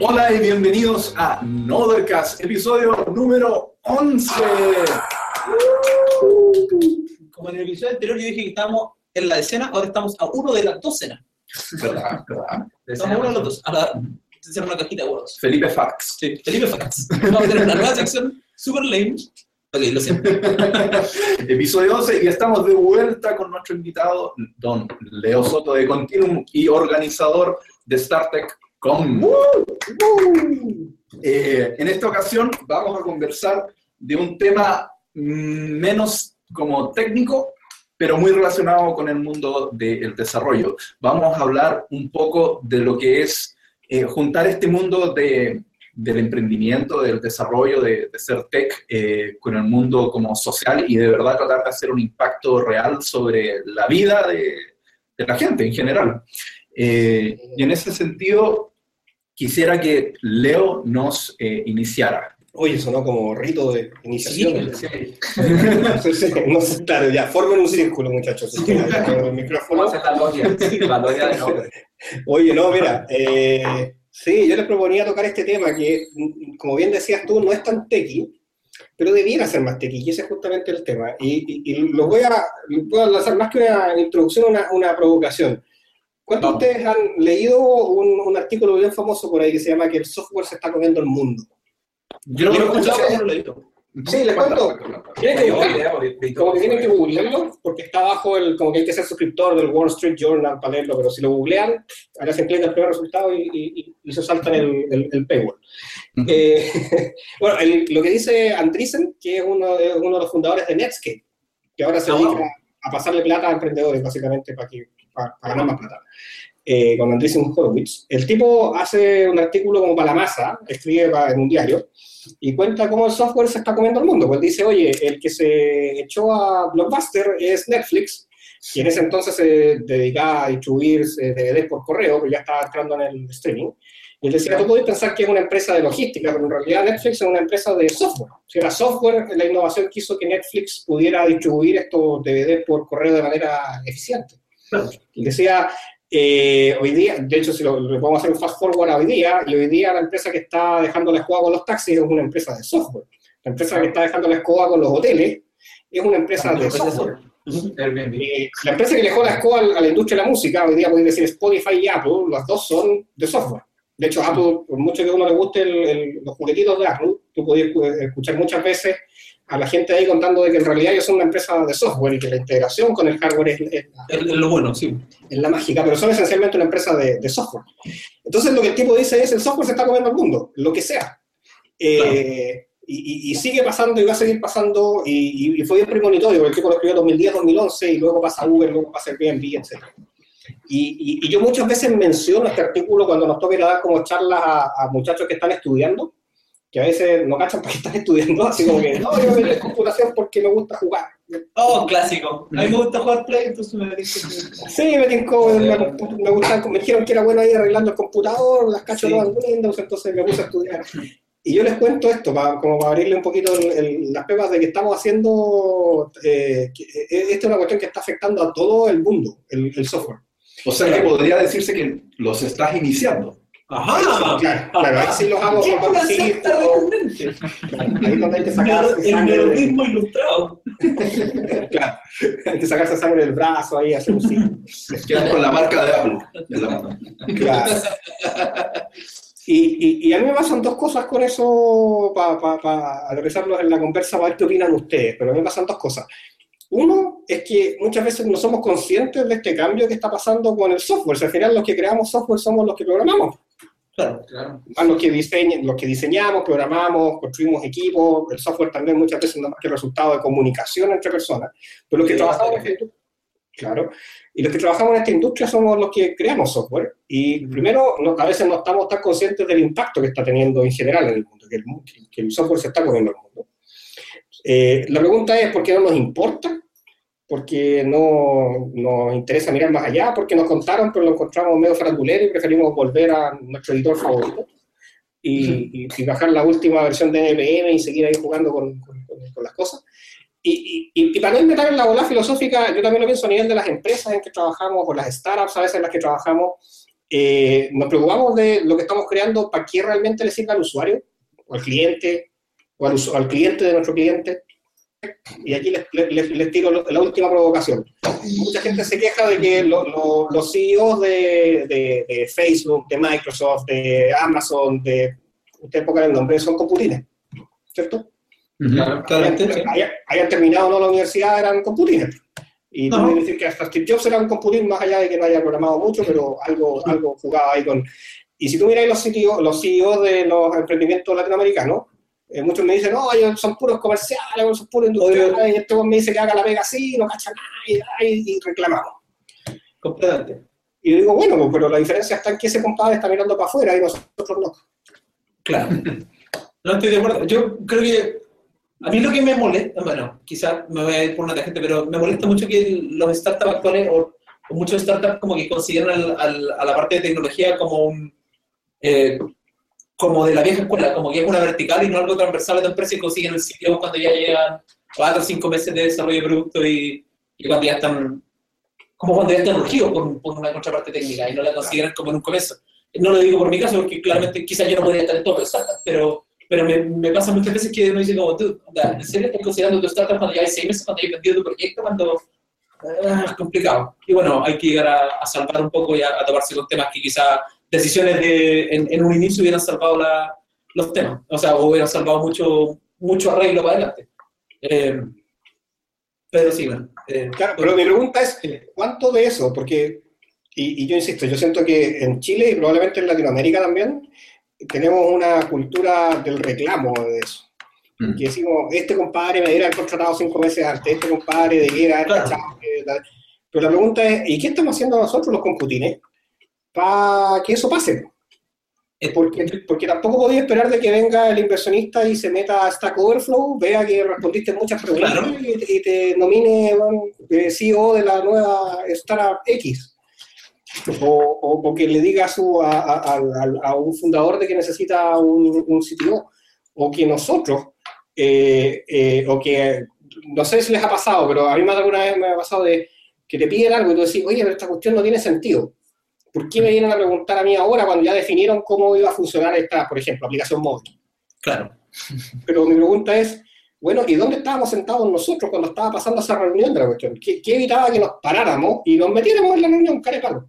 Hola y bienvenidos a Nothercast, episodio número 11. Como en el episodio anterior yo dije que estábamos en la decena, ahora estamos a uno de las docenas. ¿Verdad? ¿Verdad? Estamos a uno de los dos. A la, hacer una cajita de huevos. Felipe Fax. Sí, Felipe Facts. Vamos a tener una nueva sección super lame. Ok, lo siento. Episodio 11 y estamos de vuelta con nuestro invitado, don Leo Soto de Continuum y organizador de StarTech.com. Eh, en esta ocasión vamos a conversar de un tema menos como técnico, pero muy relacionado con el mundo del desarrollo. Vamos a hablar un poco de lo que es eh, juntar este mundo de, del emprendimiento, del desarrollo, de, de ser tech, eh, con el mundo como social y de verdad tratar de hacer un impacto real sobre la vida de, de la gente en general. Eh, y en ese sentido, quisiera que Leo nos eh, iniciara. Oye, sonó como rito de iniciación. Sí, Sí, no sé, claro, ya, formen un círculo, muchachos. con el micrófono. Vamos a la logia. La logia de nombre. Oye, no, mira, eh, sí, yo les proponía tocar este tema que, como bien decías tú, no es tan tequi, pero debiera ser más tequi, y ese es justamente el tema. Y, y, y lo voy a, voy a lanzar más que una introducción, una, una provocación. ¿Cuántos de ustedes han leído un, un artículo bien famoso por ahí que se llama que el software se está comiendo el mundo? Yo no lo he escuchado, pero no lo he visto. Sí, les cuento. ¿Tienen que buscarlo? Como que tienen que googlear. googlearlo, porque está abajo el, como que hay que ser suscriptor del Wall Street Journal para leerlo, pero si lo googlean, ahora se clic el primer resultado y, y, y se saltan el, el, el paywall. Ujú. Eh, bueno, el- lo que dice Andreessen, que es uno, es uno de los fundadores de Netscape, que ahora se Ah, dedica wow. a pasarle plata a emprendedores, básicamente, para, que, para, para plata. Eh, con Andreessen Horowitz. El tipo hace un artículo como para la masa, escribe para- en un diario, y cuenta cómo el software se está comiendo el mundo. Pues dice, oye, el que se echó a Blockbuster es Netflix, que en ese entonces se dedicaba a distribuir eh, DVDs por correo, pero ya estaba entrando en el streaming. Y él decía, tú podés pensar que es una empresa de logística, pero en realidad Netflix es una empresa de software. Si era software, la innovación que hizo que Netflix pudiera distribuir estos DVDs por correo de manera eficiente. Decía, eh, hoy día, de hecho, si lo, lo podemos hacer un fast forward a hoy día, y hoy día la empresa que está dejando la escoba con los taxis es una empresa de software. La empresa que está dejando la escoba con los hoteles es una empresa de software. Airbnb. Eh, la empresa que dejó la escoba a la industria de la música, hoy día podéis decir Spotify y Apple, las dos son de software. De hecho, Apple, por mucho que a uno le guste el- el- los juguetitos de Apple, tú podías escu- escuchar muchas veces a la gente ahí contando de que en realidad ellos son una empresa de software y que la integración con el hardware es, es la- Es lo bueno, sí. es la mágica, pero son esencialmente una empresa de, de software. Entonces lo que el tipo dice es, el software se está comiendo el mundo, lo que sea. Eh, y, y- y sigue pasando y va a seguir pasando, y, y- fue bien premonitorio, porque el tipo lo escribió en 2010, 2011, y luego pasa Uber, luego pasa Airbnb, etc. Y yo muchas veces menciono este artículo cuando nos toca ir a dar como charlas a, a muchachos que están estudiando, que a veces no cachan para qué están estudiando, así como que, no, yo me metí en computación porque me gusta jugar. Oh, clásico. A mí me gusta jugar Play, entonces me metí Sí, me tincó, me, me, gustaban- me dijeron que era bueno ahí arreglando el computador, las cacho Sí. todas en Windows, entonces me puse a estudiar. Y yo les cuento esto, para, como para abrirle un poquito el- el- las pepas de que estamos haciendo, eh, que, eh, esta es una cuestión que está afectando a todo el mundo, el, el software. O sea que podría decirse que los estás iniciando. Ajá. Claro, claro, ahí sí los hago ¿Qué con una sí, secta recurrente? ahí donde hay que sacarse El neuralismo ilustrado. claro, hay que sacarse sangre del brazo ahí, hacer un sí. Quedas con la marca de Apple en la mano. Claro. Y, y, y a mí me pasan dos cosas con eso para pa, pa aterrizarlos en la conversa, para ver qué opinan ustedes, pero a mí me pasan dos cosas. Uno es que muchas veces no somos conscientes de este cambio que está pasando con el software. Si al final los que creamos software somos los que programamos. Claro, los que, diseñan, los que diseñamos, programamos, construimos equipos. El software también muchas veces no más que resultado de comunicación entre personas. Pero los que trabajamos en esta industria, claro, y los que trabajamos en esta industria somos los que creamos software. Y primero, no- a veces no estamos tan conscientes del impacto que está teniendo en general en el mundo, que el, mu- que el software se está comiendo el mundo. Eh, la pregunta es, ¿por qué no nos importa? Porque no nos interesa mirar más allá, porque nos contaron, pero lo encontramos medio farandulero y preferimos volver a nuestro editor favorito y, y- y bajar la última versión de NPM y seguir ahí jugando con, con- con- las cosas. Y, y- para no inventar en la bola filosófica, yo también lo pienso a nivel de las empresas en que trabajamos, o las startups a veces en las que trabajamos, eh, nos preocupamos de lo que estamos creando, para qué realmente le sirve al usuario, o al cliente, o al, al cliente de nuestro cliente. Y aquí les, les- les tiro la última provocación. Mucha gente se queja de que lo- lo- los CEOs de, de- de Facebook, de Microsoft, de Amazon, de ustedes pongan el nombre, son computines, ¿cierto? Claro, claramente, sí. hayan, hayan terminado o no la universidad eran computines. Y Ajá. puedes decir que hasta Steve Jobs era un computín, más allá de que no haya programado mucho, pero algo, algo jugaba ahí con... Y si tú miras los CEOs, los CEOs de los emprendimientos latinoamericanos, eh, muchos me dicen, no, ellos son puros comerciales, son puros industriales, y este me dice que haga la pega así, no cacha nada, y, y- y reclamamos. Completamente. Y yo digo, bueno, pues, pero la diferencia está en que ese compadre está mirando para afuera y nosotros no. Claro. No estoy de acuerdo. Yo creo que a mí lo que me molesta, bueno, quizás me voy a ir por una tangente, pero me molesta mucho que los startups actuales o, o muchos startups como que consideran al- al- a la parte de tecnología como un eh, como de la vieja escuela, como que es una vertical y no algo transversal de tu empresa y consiguen el sitio cuando ya llegan cuatro o cinco meses de desarrollo de producto y, y cuando ya están como cuando ya están urgidos por, por una contraparte técnica y no la consideran como en un comienzo. No lo digo por mi caso, porque claramente quizás yo no podría estar en todo startup, pero, pero me, me pasa muchas veces que uno dice como, tú, ¿en serio estás considerando tu startup cuando ya hay seis meses, cuando ya has vendido tu proyecto, cuando ah, es complicado? Y bueno, hay que llegar a, a salvar un poco y a, a tomarse con temas que quizás decisiones de, en, en un inicio hubieran salvado la, los temas, o sea, hubieran salvado mucho, mucho arreglo para adelante. Eh, pero sí, bueno. eh, Claro, pero mi pregunta es, ¿cuánto de eso? Porque, y, y yo insisto, yo siento que en Chile y probablemente en Latinoamérica también tenemos una cultura del reclamo de eso. Mm. Que decimos, este compadre me debiera haber contratado cinco meses antes, este compadre debiera haber Claro. cachado. Pero la pregunta es, ¿y qué estamos haciendo nosotros los computines para que eso pase? Porque, porque tampoco podía esperar de que venga el inversionista y se meta a Stack Overflow, vea que respondiste muchas preguntas Claro. y, te- y te nomine bueno, eh, CEO de la nueva startup X. O, o, o que le diga a, su, a, a- a- a un fundador de que necesita un, un CTO. O que nosotros, eh, eh, o que, no sé si les ha pasado, pero a mí más de alguna vez me ha pasado de que te piden algo y tú decís, oye, pero esta cuestión no tiene sentido. ¿Por qué me vienen a preguntar a mí ahora cuando ya definieron cómo iba a funcionar esta, por ejemplo, aplicación móvil? claro. Pero mi pregunta es, bueno, ¿y dónde estábamos sentados nosotros cuando estaba pasando esa reunión de la cuestión? ¿Qué, qué evitaba que nos paráramos y nos metiéramos en la reunión, carepalo?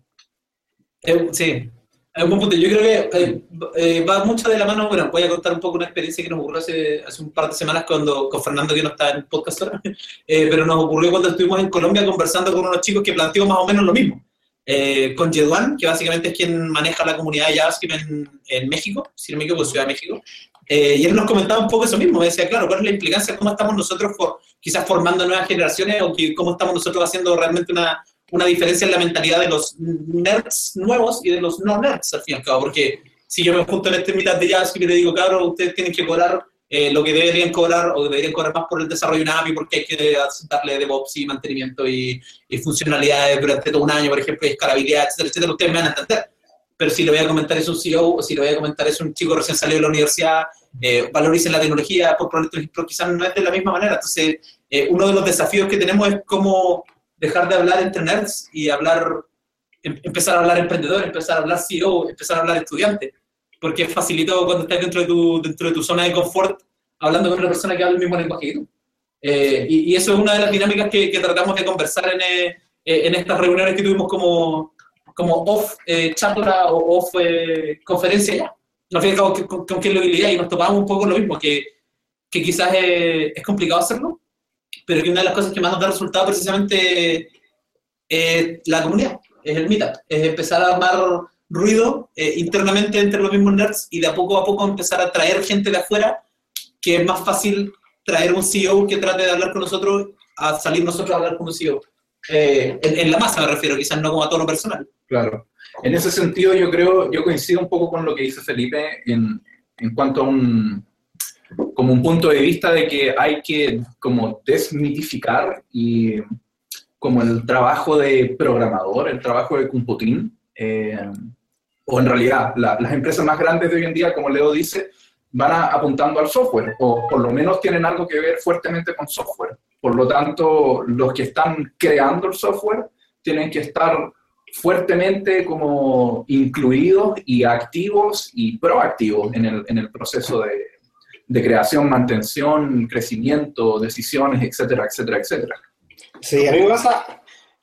Eh, sí, es un buen punto. Yo creo que eh, eh, va mucho de la mano. Bueno, voy a contar un poco una experiencia que nos ocurrió hace, hace un par de semanas cuando, con Fernando, que no está en el podcast ahora, eh, pero nos ocurrió cuando estuvimos en Colombia conversando con unos chicos que planteó más o menos lo mismo. Eh, con Yeduan, que básicamente es quien maneja la comunidad de JavaScript en, en México, si no me equivoco, Ciudad de México. Eh, y él nos comentaba un poco eso mismo, me decía, claro, ¿cuál es la implicancia? ¿Cómo estamos nosotros for- quizás formando nuevas generaciones o que, cómo estamos nosotros haciendo realmente una, una diferencia en la mentalidad de los nerds nuevos y de los no nerds, al fin y al cabo? Porque si yo me junto en este mitad de JavaScript y le digo, cabrón, ustedes tienen que cobrar eh, lo que deberían cobrar o deberían cobrar más por el desarrollo de una API porque hay que darle DevOps y mantenimiento y, y funcionalidades durante todo un año, por ejemplo, y escalabilidad, etcétera, etcétera, ustedes me van a entender. Pero si lo voy a comentar es un CEO o si lo voy a comentar es un chico recién salido de la universidad, eh, valoricen la tecnología, por poner ejemplo, quizás no es de la misma manera. Entonces, eh, uno de los desafíos que tenemos es cómo dejar de hablar entre nerds y hablar, em- empezar a hablar emprendedor, empezar a hablar CEO, empezar a hablar estudiante, porque es facilitado cuando estás dentro de tu, dentro de tu zona de confort hablando con una persona que habla el mismo lenguaje que tú. Eh, y, y eso es una de las dinámicas que, que tratamos de conversar en, eh, eh, en estas reuniones que tuvimos como, como off eh, charla o off eh, conferencia ya. Al fin y al con, con qué y nos topamos un poco lo mismo, que, que quizás eh, es complicado hacerlo, pero que una de las cosas que más nos da resultado precisamente es la comunidad, es el meetup, es empezar a armar ruido eh, internamente entre los mismos nerds y de a poco a poco empezar a traer gente de afuera, que es más fácil traer un CEO que trate de hablar con nosotros a salir nosotros a hablar con un CEO. Eh, en, en la masa me refiero, quizás no como a tono personal. Claro. En ese sentido, yo creo, yo coincido un poco con lo que dice Felipe en, en cuanto a un, como un punto de vista de que hay que como desmitificar y como el trabajo de programador, el trabajo de computín, eh, o en realidad la- las empresas más grandes de hoy en día, como Leo dice, van a- apuntando al software, o por lo menos tienen algo que ver fuertemente con software. Por lo tanto, los que están creando el software tienen que estar fuertemente como incluidos y activos y proactivos en el, en el proceso de, de creación, mantención, crecimiento, decisiones, etcétera, etcétera, etcétera. Sí, a mí me pasa,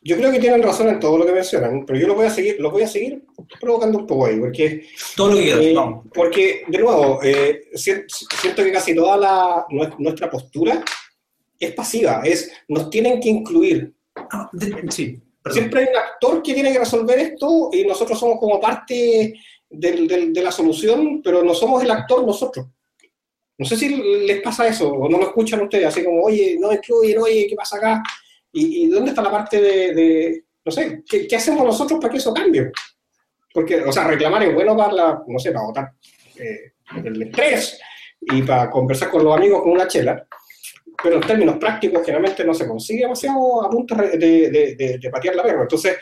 yo creo que tienen razón en todo lo que mencionan, pero yo lo voy a seguir, lo voy a seguir provocando un poco ahí, porque... Todo lo que quieras, eh, vamos. Porque, de nuevo, eh, si- siento que casi toda la, nues- nuestra postura es pasiva, es nos tienen que incluir. Ah, de- sí, perdón. Siempre hay un actor que tiene que resolver esto y nosotros somos como parte del- del- de la solución, pero no somos el actor nosotros. No sé si les pasa eso o no lo escuchan ustedes, así como, oye, no incluyen, oye, ¿qué pasa acá? ¿Y, y dónde está la parte de, de- no sé, ¿qué, qué hacemos nosotros para que eso cambie? Porque, o sea, reclamar es bueno para, la, no sé, para votar eh, el estrés y para conversar con los amigos con una chela, pero en términos prácticos generalmente no se consigue demasiado a punto de, de, de- de patear la perra. Entonces,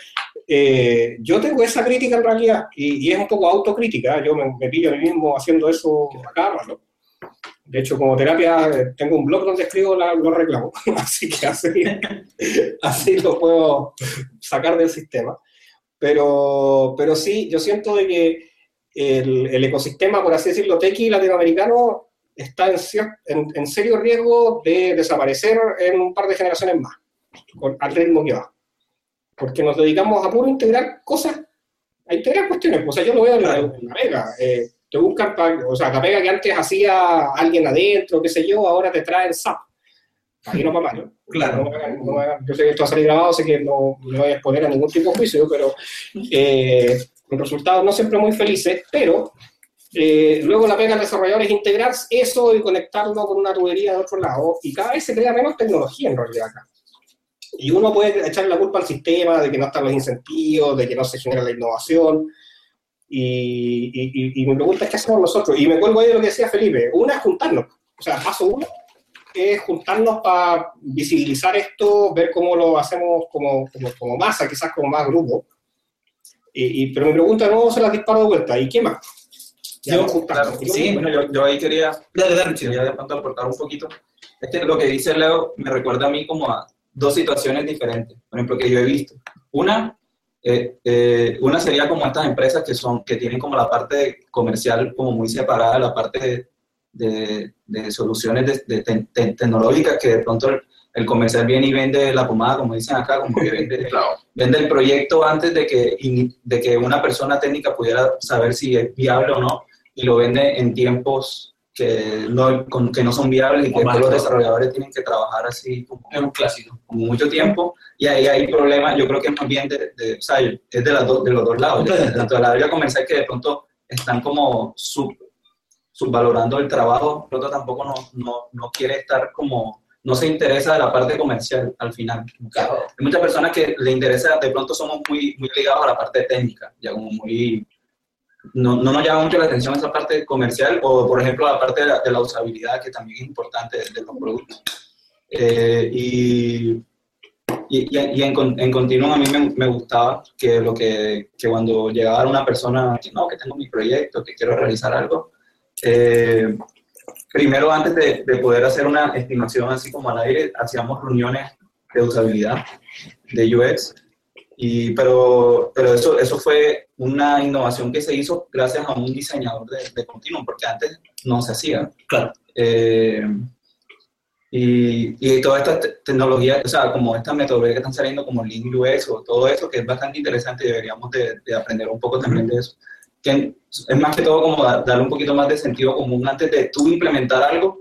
eh, yo tengo esa crítica en realidad y, y es un poco autocrítica, yo me, me pillo a mí mismo haciendo eso a cada rato. De hecho, como terapia, eh, tengo un blog donde escribo la- los reclamos, así que así, así lo puedo sacar del sistema. Pero, pero sí, yo siento de que el, el ecosistema, por así decirlo, tequi latinoamericano está en, en, en serio riesgo de desaparecer en un par de generaciones más, con- al ritmo que va. Porque nos dedicamos a puro integrar cosas, a integrar cuestiones. O sea, yo lo veo en la, en la Vega. eh, te buscan, pa- o sea, la pega que antes hacía alguien adentro, qué sé yo, ahora te traen SAP. Ahí no para mal, ¿no? Claro. No no yo sé que esto va a salir grabado, sé que no voy a exponer a ningún tipo de juicio, pero eh, con resultados no siempre muy felices, pero eh, luego la pega del desarrollador es integrar eso y conectarlo con una tubería de otro lado, y cada vez se crea menos tecnología en realidad acá. Y uno puede echar la culpa al sistema de que no están los incentivos, de que no se genera la innovación, y, y, y- mi pregunta es qué hacemos nosotros. Y me cuelgo ahí de lo que decía Felipe. Una es juntarnos. O sea, paso uno es juntarnos para visibilizar esto, ver cómo lo hacemos como, como, como masa, quizás como más grupo. Y, y- pero mi pregunta no se las disparo de vuelta. ¿Y qué más? Ya Yo, claro, sí. Bueno, yo, yo ahí quería, Dale, dale, de pronto aportar un poquito. Es que lo que dice Leo me recuerda a mí como a dos situaciones diferentes, por ejemplo, que yo he visto. Una, eh, eh, una sería como estas empresas que, son, que tienen como la parte comercial como muy separada, la parte de, de- de soluciones de, te- te- tecnológicas que de pronto el, el comercial viene y vende la pomada, como dicen acá, como que vende, Claro. vende el proyecto antes de que, ini- de que una persona técnica pudiera saber si es viable o no, y lo vende en tiempos que no, con- que no son viables y que los desarrolladores tienen que trabajar así como, Es un clásico. como mucho tiempo, y ahí hay problemas, yo creo que es más bien de, de- o sea, es de, las dos- de los dos lados, tanto de la área comercial que de pronto están como sub, subvalorando el trabajo, pronto tampoco no, no, no quiere estar como, no se interesa de la parte comercial al final. Claro. Hay muchas personas que le interesa, de pronto somos muy, muy ligados a la parte técnica, ya como muy... No, no nos llama mucho la atención esa parte comercial o, por ejemplo, la parte de la, usabilidad, que también es importante de, los productos. Eh, y, y, en, en continuo a mí me, me gustaba que, lo que, que cuando llegaba una persona, que no, que tengo mi proyecto, que quiero realizar algo, eh, primero antes de, de poder hacer una estimación así como al aire, hacíamos reuniones de usabilidad, de UX, y, pero, pero eso, eso fue una innovación que se hizo gracias a un diseñador de, de Continuum, porque antes no se hacía. Claro. Eh, y, y todas estas te- tecnologías, o sea, como estas metodologías que están saliendo, como Lean UX o todo eso, que es bastante interesante y deberíamos de, de aprender un poco también de eso. Que es más que todo como da- darle un poquito más de sentido común antes de tú implementar algo,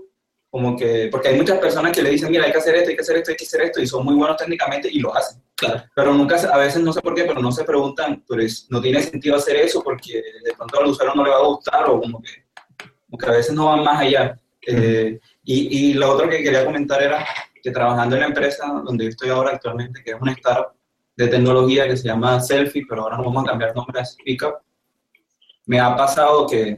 como que, porque hay muchas personas que le dicen, mira, hay que hacer esto, hay que hacer esto, hay que hacer esto, y son muy buenos técnicamente y lo hacen. Claro. Pero nunca, a veces no sé por qué, pero no se preguntan, pues no tiene sentido hacer eso porque de pronto al usuario no le va a gustar o como que, como que a veces no van más allá. Eh, y, y lo otro que quería comentar era que trabajando en la empresa donde yo estoy ahora actualmente, que es una startup de tecnología que se llama Selfie, pero ahora nos vamos a cambiar nombre a Speakup, me ha pasado que,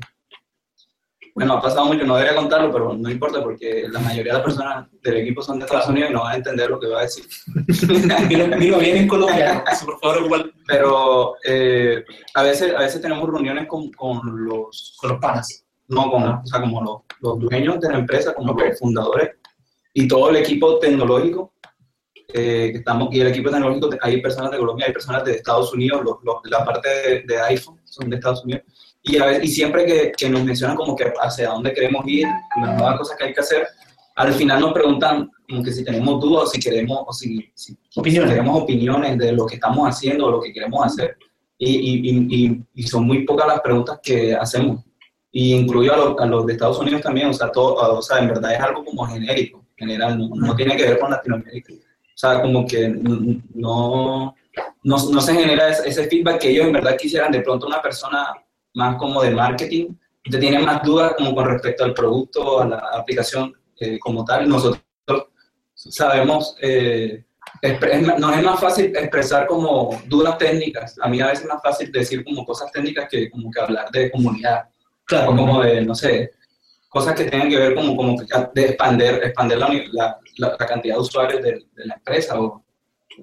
bueno, ha pasado mucho, no debería contarlo, pero no importa porque la mayoría de las personas del equipo son de Estados Unidos y no van a entender lo que voy a decir. Vino bien en Colombia. Por favor, el- Pero eh, a, veces, a veces tenemos reuniones con, con los, con los panas. no, con, o sea, como los, los dueños de la empresa, como los fundadores y todo el equipo tecnológico. eh, que estamos, y el equipo tecnológico, hay personas de Colombia, hay personas de Estados Unidos, los, los, la parte de, de, iPhone son de Estados Unidos, y, a ver, y siempre que, que, nos mencionan como que hacia dónde queremos ir, las nuevas cosas que hay que hacer, al final nos preguntan como que si tenemos dudas o si queremos, o si, si, opiniones. si queremos opiniones de lo que estamos haciendo o lo que queremos hacer. Y, y, y, son muy pocas las preguntas que hacemos. Y incluyo a, lo, a los de Estados Unidos también, o sea, todo, o sea, en verdad es algo como genérico, general, no, no tiene que ver con Latinoamérica. O sea, como que no, no, no se genera ese, feedback que ellos en verdad quisieran. De pronto una persona más como de marketing te tiene más dudas como con respecto al producto, a la aplicación eh, como tal. Nosotros sabemos, eh, nos es más fácil expresar como dudas técnicas. A mí a veces es más fácil decir como cosas técnicas que como que hablar de comunidad. Claro. O como de, no sé, cosas que tengan que ver como, como de expander, expander la, la, la, cantidad de usuarios de, de, la empresa o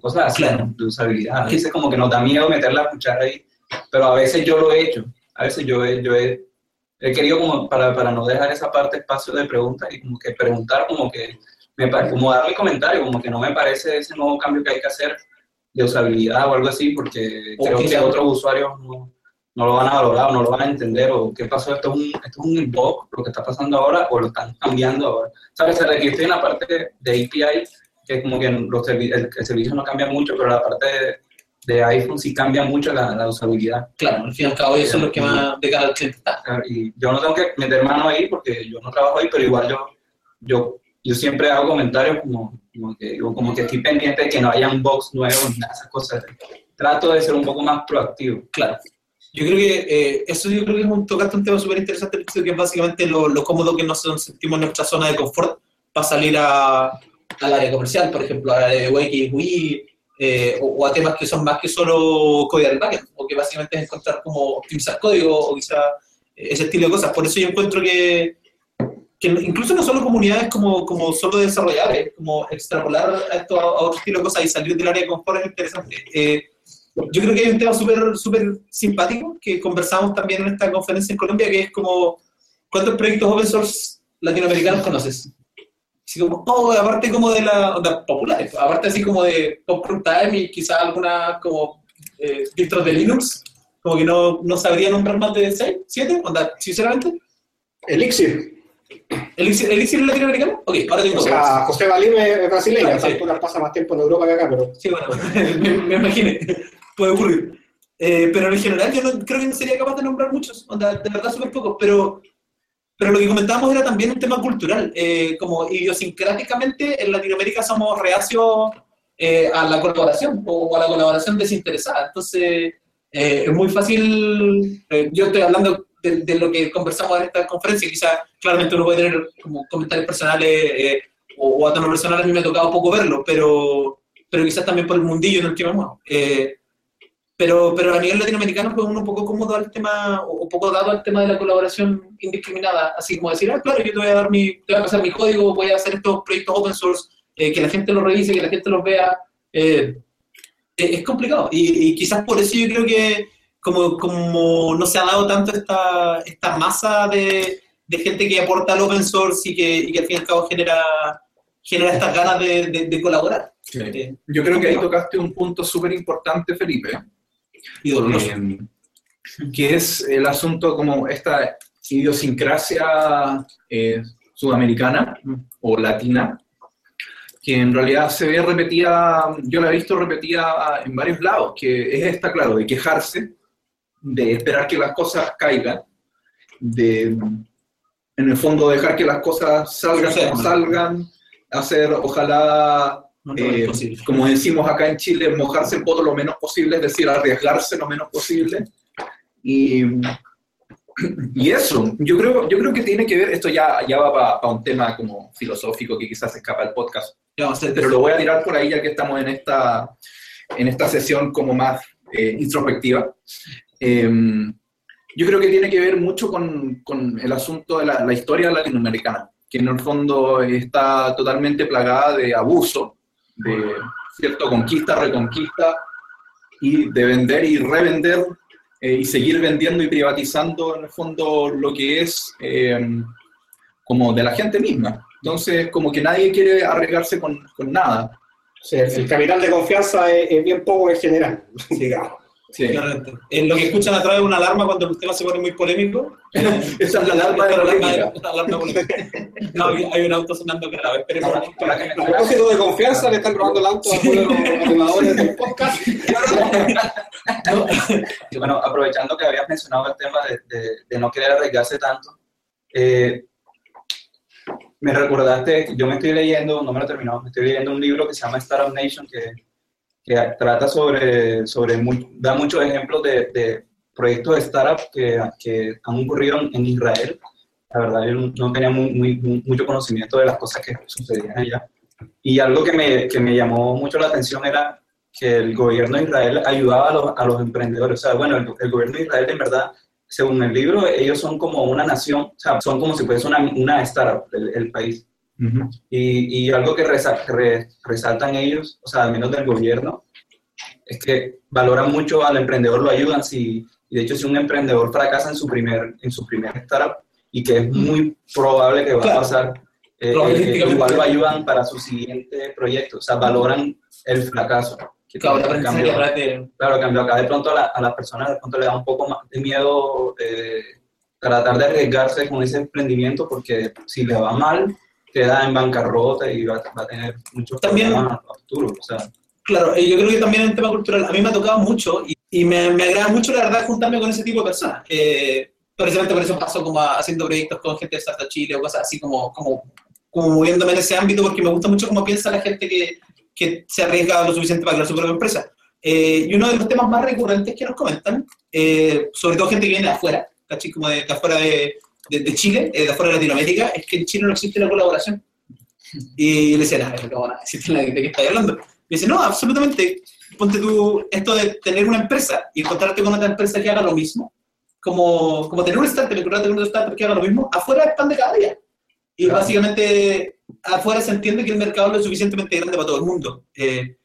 cosas así, claro. de usabilidad. A veces como que nos da miedo meter la cuchara ahí, pero a veces yo lo he hecho. A veces yo he, yo he, he querido como para, para no dejar esa parte espacio de preguntas y como que preguntar como que me, como dar mi comentario, como que no me parece ese nuevo cambio que hay que hacer de usabilidad o algo así, porque o creo que otros usuarios no, no, lo van a valorar o no lo van a entender, o qué pasó, esto es un, esto es un bug, lo que está pasando ahora, o lo están cambiando ahora. ¿Sabes? Aquí estoy en la parte de API, que como que los el, el, servicio no cambia mucho, pero la parte de, iPhone sí cambia mucho la, la, usabilidad. Claro, al fin y al cabo eso es lo que más de cada cliente está. Y yo no tengo que meter mano ahí porque yo no trabajo ahí, pero igual yo, yo yo siempre hago comentarios como, como, que, como que estoy pendiente de que no hayan bugs nuevos, ni esas cosas. Trato de ser un poco más proactivo. Claro. Yo creo que eh, eso yo creo que es un, tocaste un tema súper interesante, que es básicamente lo, lo, cómodo que nos sentimos en nuestra zona de confort para salir a, al área comercial, por ejemplo, a la de Wiki, eh, o, a temas que son más que solo código del backend, o que básicamente es encontrar cómo optimizar código, o quizá ese estilo de cosas. Por eso yo encuentro que que incluso no solo comunidades como, como solo desarrolladores, como extrapolar a esto a, a otro estilo de cosas y salir del área de confort es interesante. Eh, yo creo que hay un tema súper súper simpático que conversamos también en esta conferencia en Colombia, que es como, ¿cuántos proyectos open source latinoamericanos conoces? Así como, oh, aparte como de la, onda, populares, aparte así como de Popcorn Time y quizás algunas como eh, filtros de Linux, como que no, no sabría nombrar más de 6, 7, onda, sinceramente. Elixir. ¿Elixir, ¿Elixir es latinoamericano? Ok, ahora tengo O sea, José Valim es brasileño, claro, sí. pasa más tiempo en Europa que acá, pero... Sí, bueno, me, me imaginé, puede ocurrir. Eh, pero en general yo no, creo que no sería capaz de nombrar muchos, onda, de verdad súper pocos, pero, pero lo que comentábamos era también un tema cultural, eh, como idiosincráticamente en Latinoamérica somos reacios eh, a la colaboración o a la colaboración desinteresada, entonces eh, es muy fácil, yo estoy hablando de, de, lo que conversamos en esta conferencia. Quizás claramente uno puede tener como comentarios personales eh, o, o, a tono personal, a mí me ha tocado poco verlo, pero, pero quizás también por el mundillo en el que vamos. Eh, pero, pero a nivel latinoamericano, pues uno un poco cómodo al tema, o poco dado al tema de la colaboración indiscriminada, así como decir, ah, claro, yo te voy a dar mi, te voy a pasar mi código, voy a hacer estos proyectos open source, eh, que la gente los revise, que la gente los vea. Eh, es complicado. Y, y, quizás por eso yo creo que como, como no se ha dado tanto esta, esta masa de, de gente que aporta al open source y que, y que al fin y al cabo genera, genera estas ganas de, de, de colaborar. Sí. Eh, Yo creo que ahí tocaste un punto súper importante, Felipe. Y doloroso. Eh, que es el asunto como esta idiosincrasia eh, sudamericana o latina, que en realidad se ve repetida, yo la he visto repetida en varios lados, que es esta, claro, de quejarse, de esperar que las cosas caigan, de en el fondo dejar que las cosas salgan como salgan, hacer ojalá, No, no eh, como decimos acá en Chile, mojarse el poto lo menos posible, es decir, arriesgarse lo menos posible. Y, y eso, yo creo, yo creo que tiene que ver, esto ya, ya va para pa un tema como filosófico que quizás escapa del podcast, Ya vamos a hacer- pero lo voy a tirar por ahí ya que estamos en esta, en esta sesión como más eh, introspectiva. Eh, yo creo que tiene que ver mucho con, con el asunto de la, la, historia latinoamericana, que en el fondo está totalmente plagada de abuso, de cierto conquista, reconquista, y de vender y revender, eh, y seguir vendiendo y privatizando en el fondo lo que es eh, como de la gente misma. Entonces, como que nadie quiere arriesgarse con, con nada. El, capital de confianza es, es bien poco en general, digamos. Sí. En lo que escuchan a través de una alarma cuando el tema se pone muy polémico. Esa es la alarma de la es la alarma polémica. No, hay un auto sonando cada vez. Me- A propósito de confianza, le están robando el auto a uno de los animadores del podcast. Y bueno, aprovechando que habías mencionado el tema de, de- de no querer arriesgarse tanto, eh, me recordaste, yo me estoy leyendo, no me lo he terminado, me estoy leyendo un libro que se llama Startup Nation, que, que trata sobre, sobre muy- da muchos ejemplos de, de proyectos de startup que, que han ocurrido en, Israel. La verdad, yo no, tenía muy- muy- mucho conocimiento de las cosas que sucedían allá. Y algo que me, que me llamó mucho la atención era que el gobierno de Israel ayudaba a los, a los emprendedores. O sea, bueno, el, el gobierno de Israel en verdad, según el libro, ellos son como una nación, o sea, son como si fuese una, una startup, el, el país. Ujú. Y, y algo que re- resaltan ellos, o sea, al menos del gobierno, es que valoran mucho al emprendedor, lo ayudan. Si, y de hecho, si un emprendedor fracasa en su primer, en su primer startup, y que es muy probable que va Claro. a pasar, eh, eh, igual lo ayudan para su siguiente proyecto. O sea, valoran el fracaso. Que Claro, a cambio, Claro, cambio acá de pronto a, la- a las personas de pronto le da un poco más de miedo eh, tratar de arriesgarse con ese emprendimiento porque si le va mal, queda en bancarrota y va, va a tener muchos También- problemas a futuro. O sea, Claro, yo creo que también es un tema cultural. A mí me ha tocado mucho y, y me, me agrada mucho, la verdad, juntarme con ese tipo de personas. Eh, precisamente por eso paso como a- haciendo proyectos con gente de Startup Chile o cosas así, como, como, como moviéndome en ese ámbito, porque me gusta mucho cómo piensa la gente que, que se arriesga lo suficiente para crear su propia empresa. Eh, y uno de los temas más recurrentes que nos comentan, eh, sobre todo gente que viene de afuera, ¿cachai? Como de, de afuera de, de, de Chile, eh, de afuera de Latinoamérica, es que en Chile no existe la colaboración. Y yo le decía, nada, no, nada, existe la- ¿de qué estás hablando? Y dice, no, absolutamente. Ponte tú, esto de tener una empresa y encontrarte con otra empresa que haga lo mismo, como, como tener un startup, encontrarte con otra startup que haga lo mismo, afuera es pan de cada día. Y Claro. básicamente, afuera se entiende que el mercado no es suficientemente grande para todo el mundo. Eh,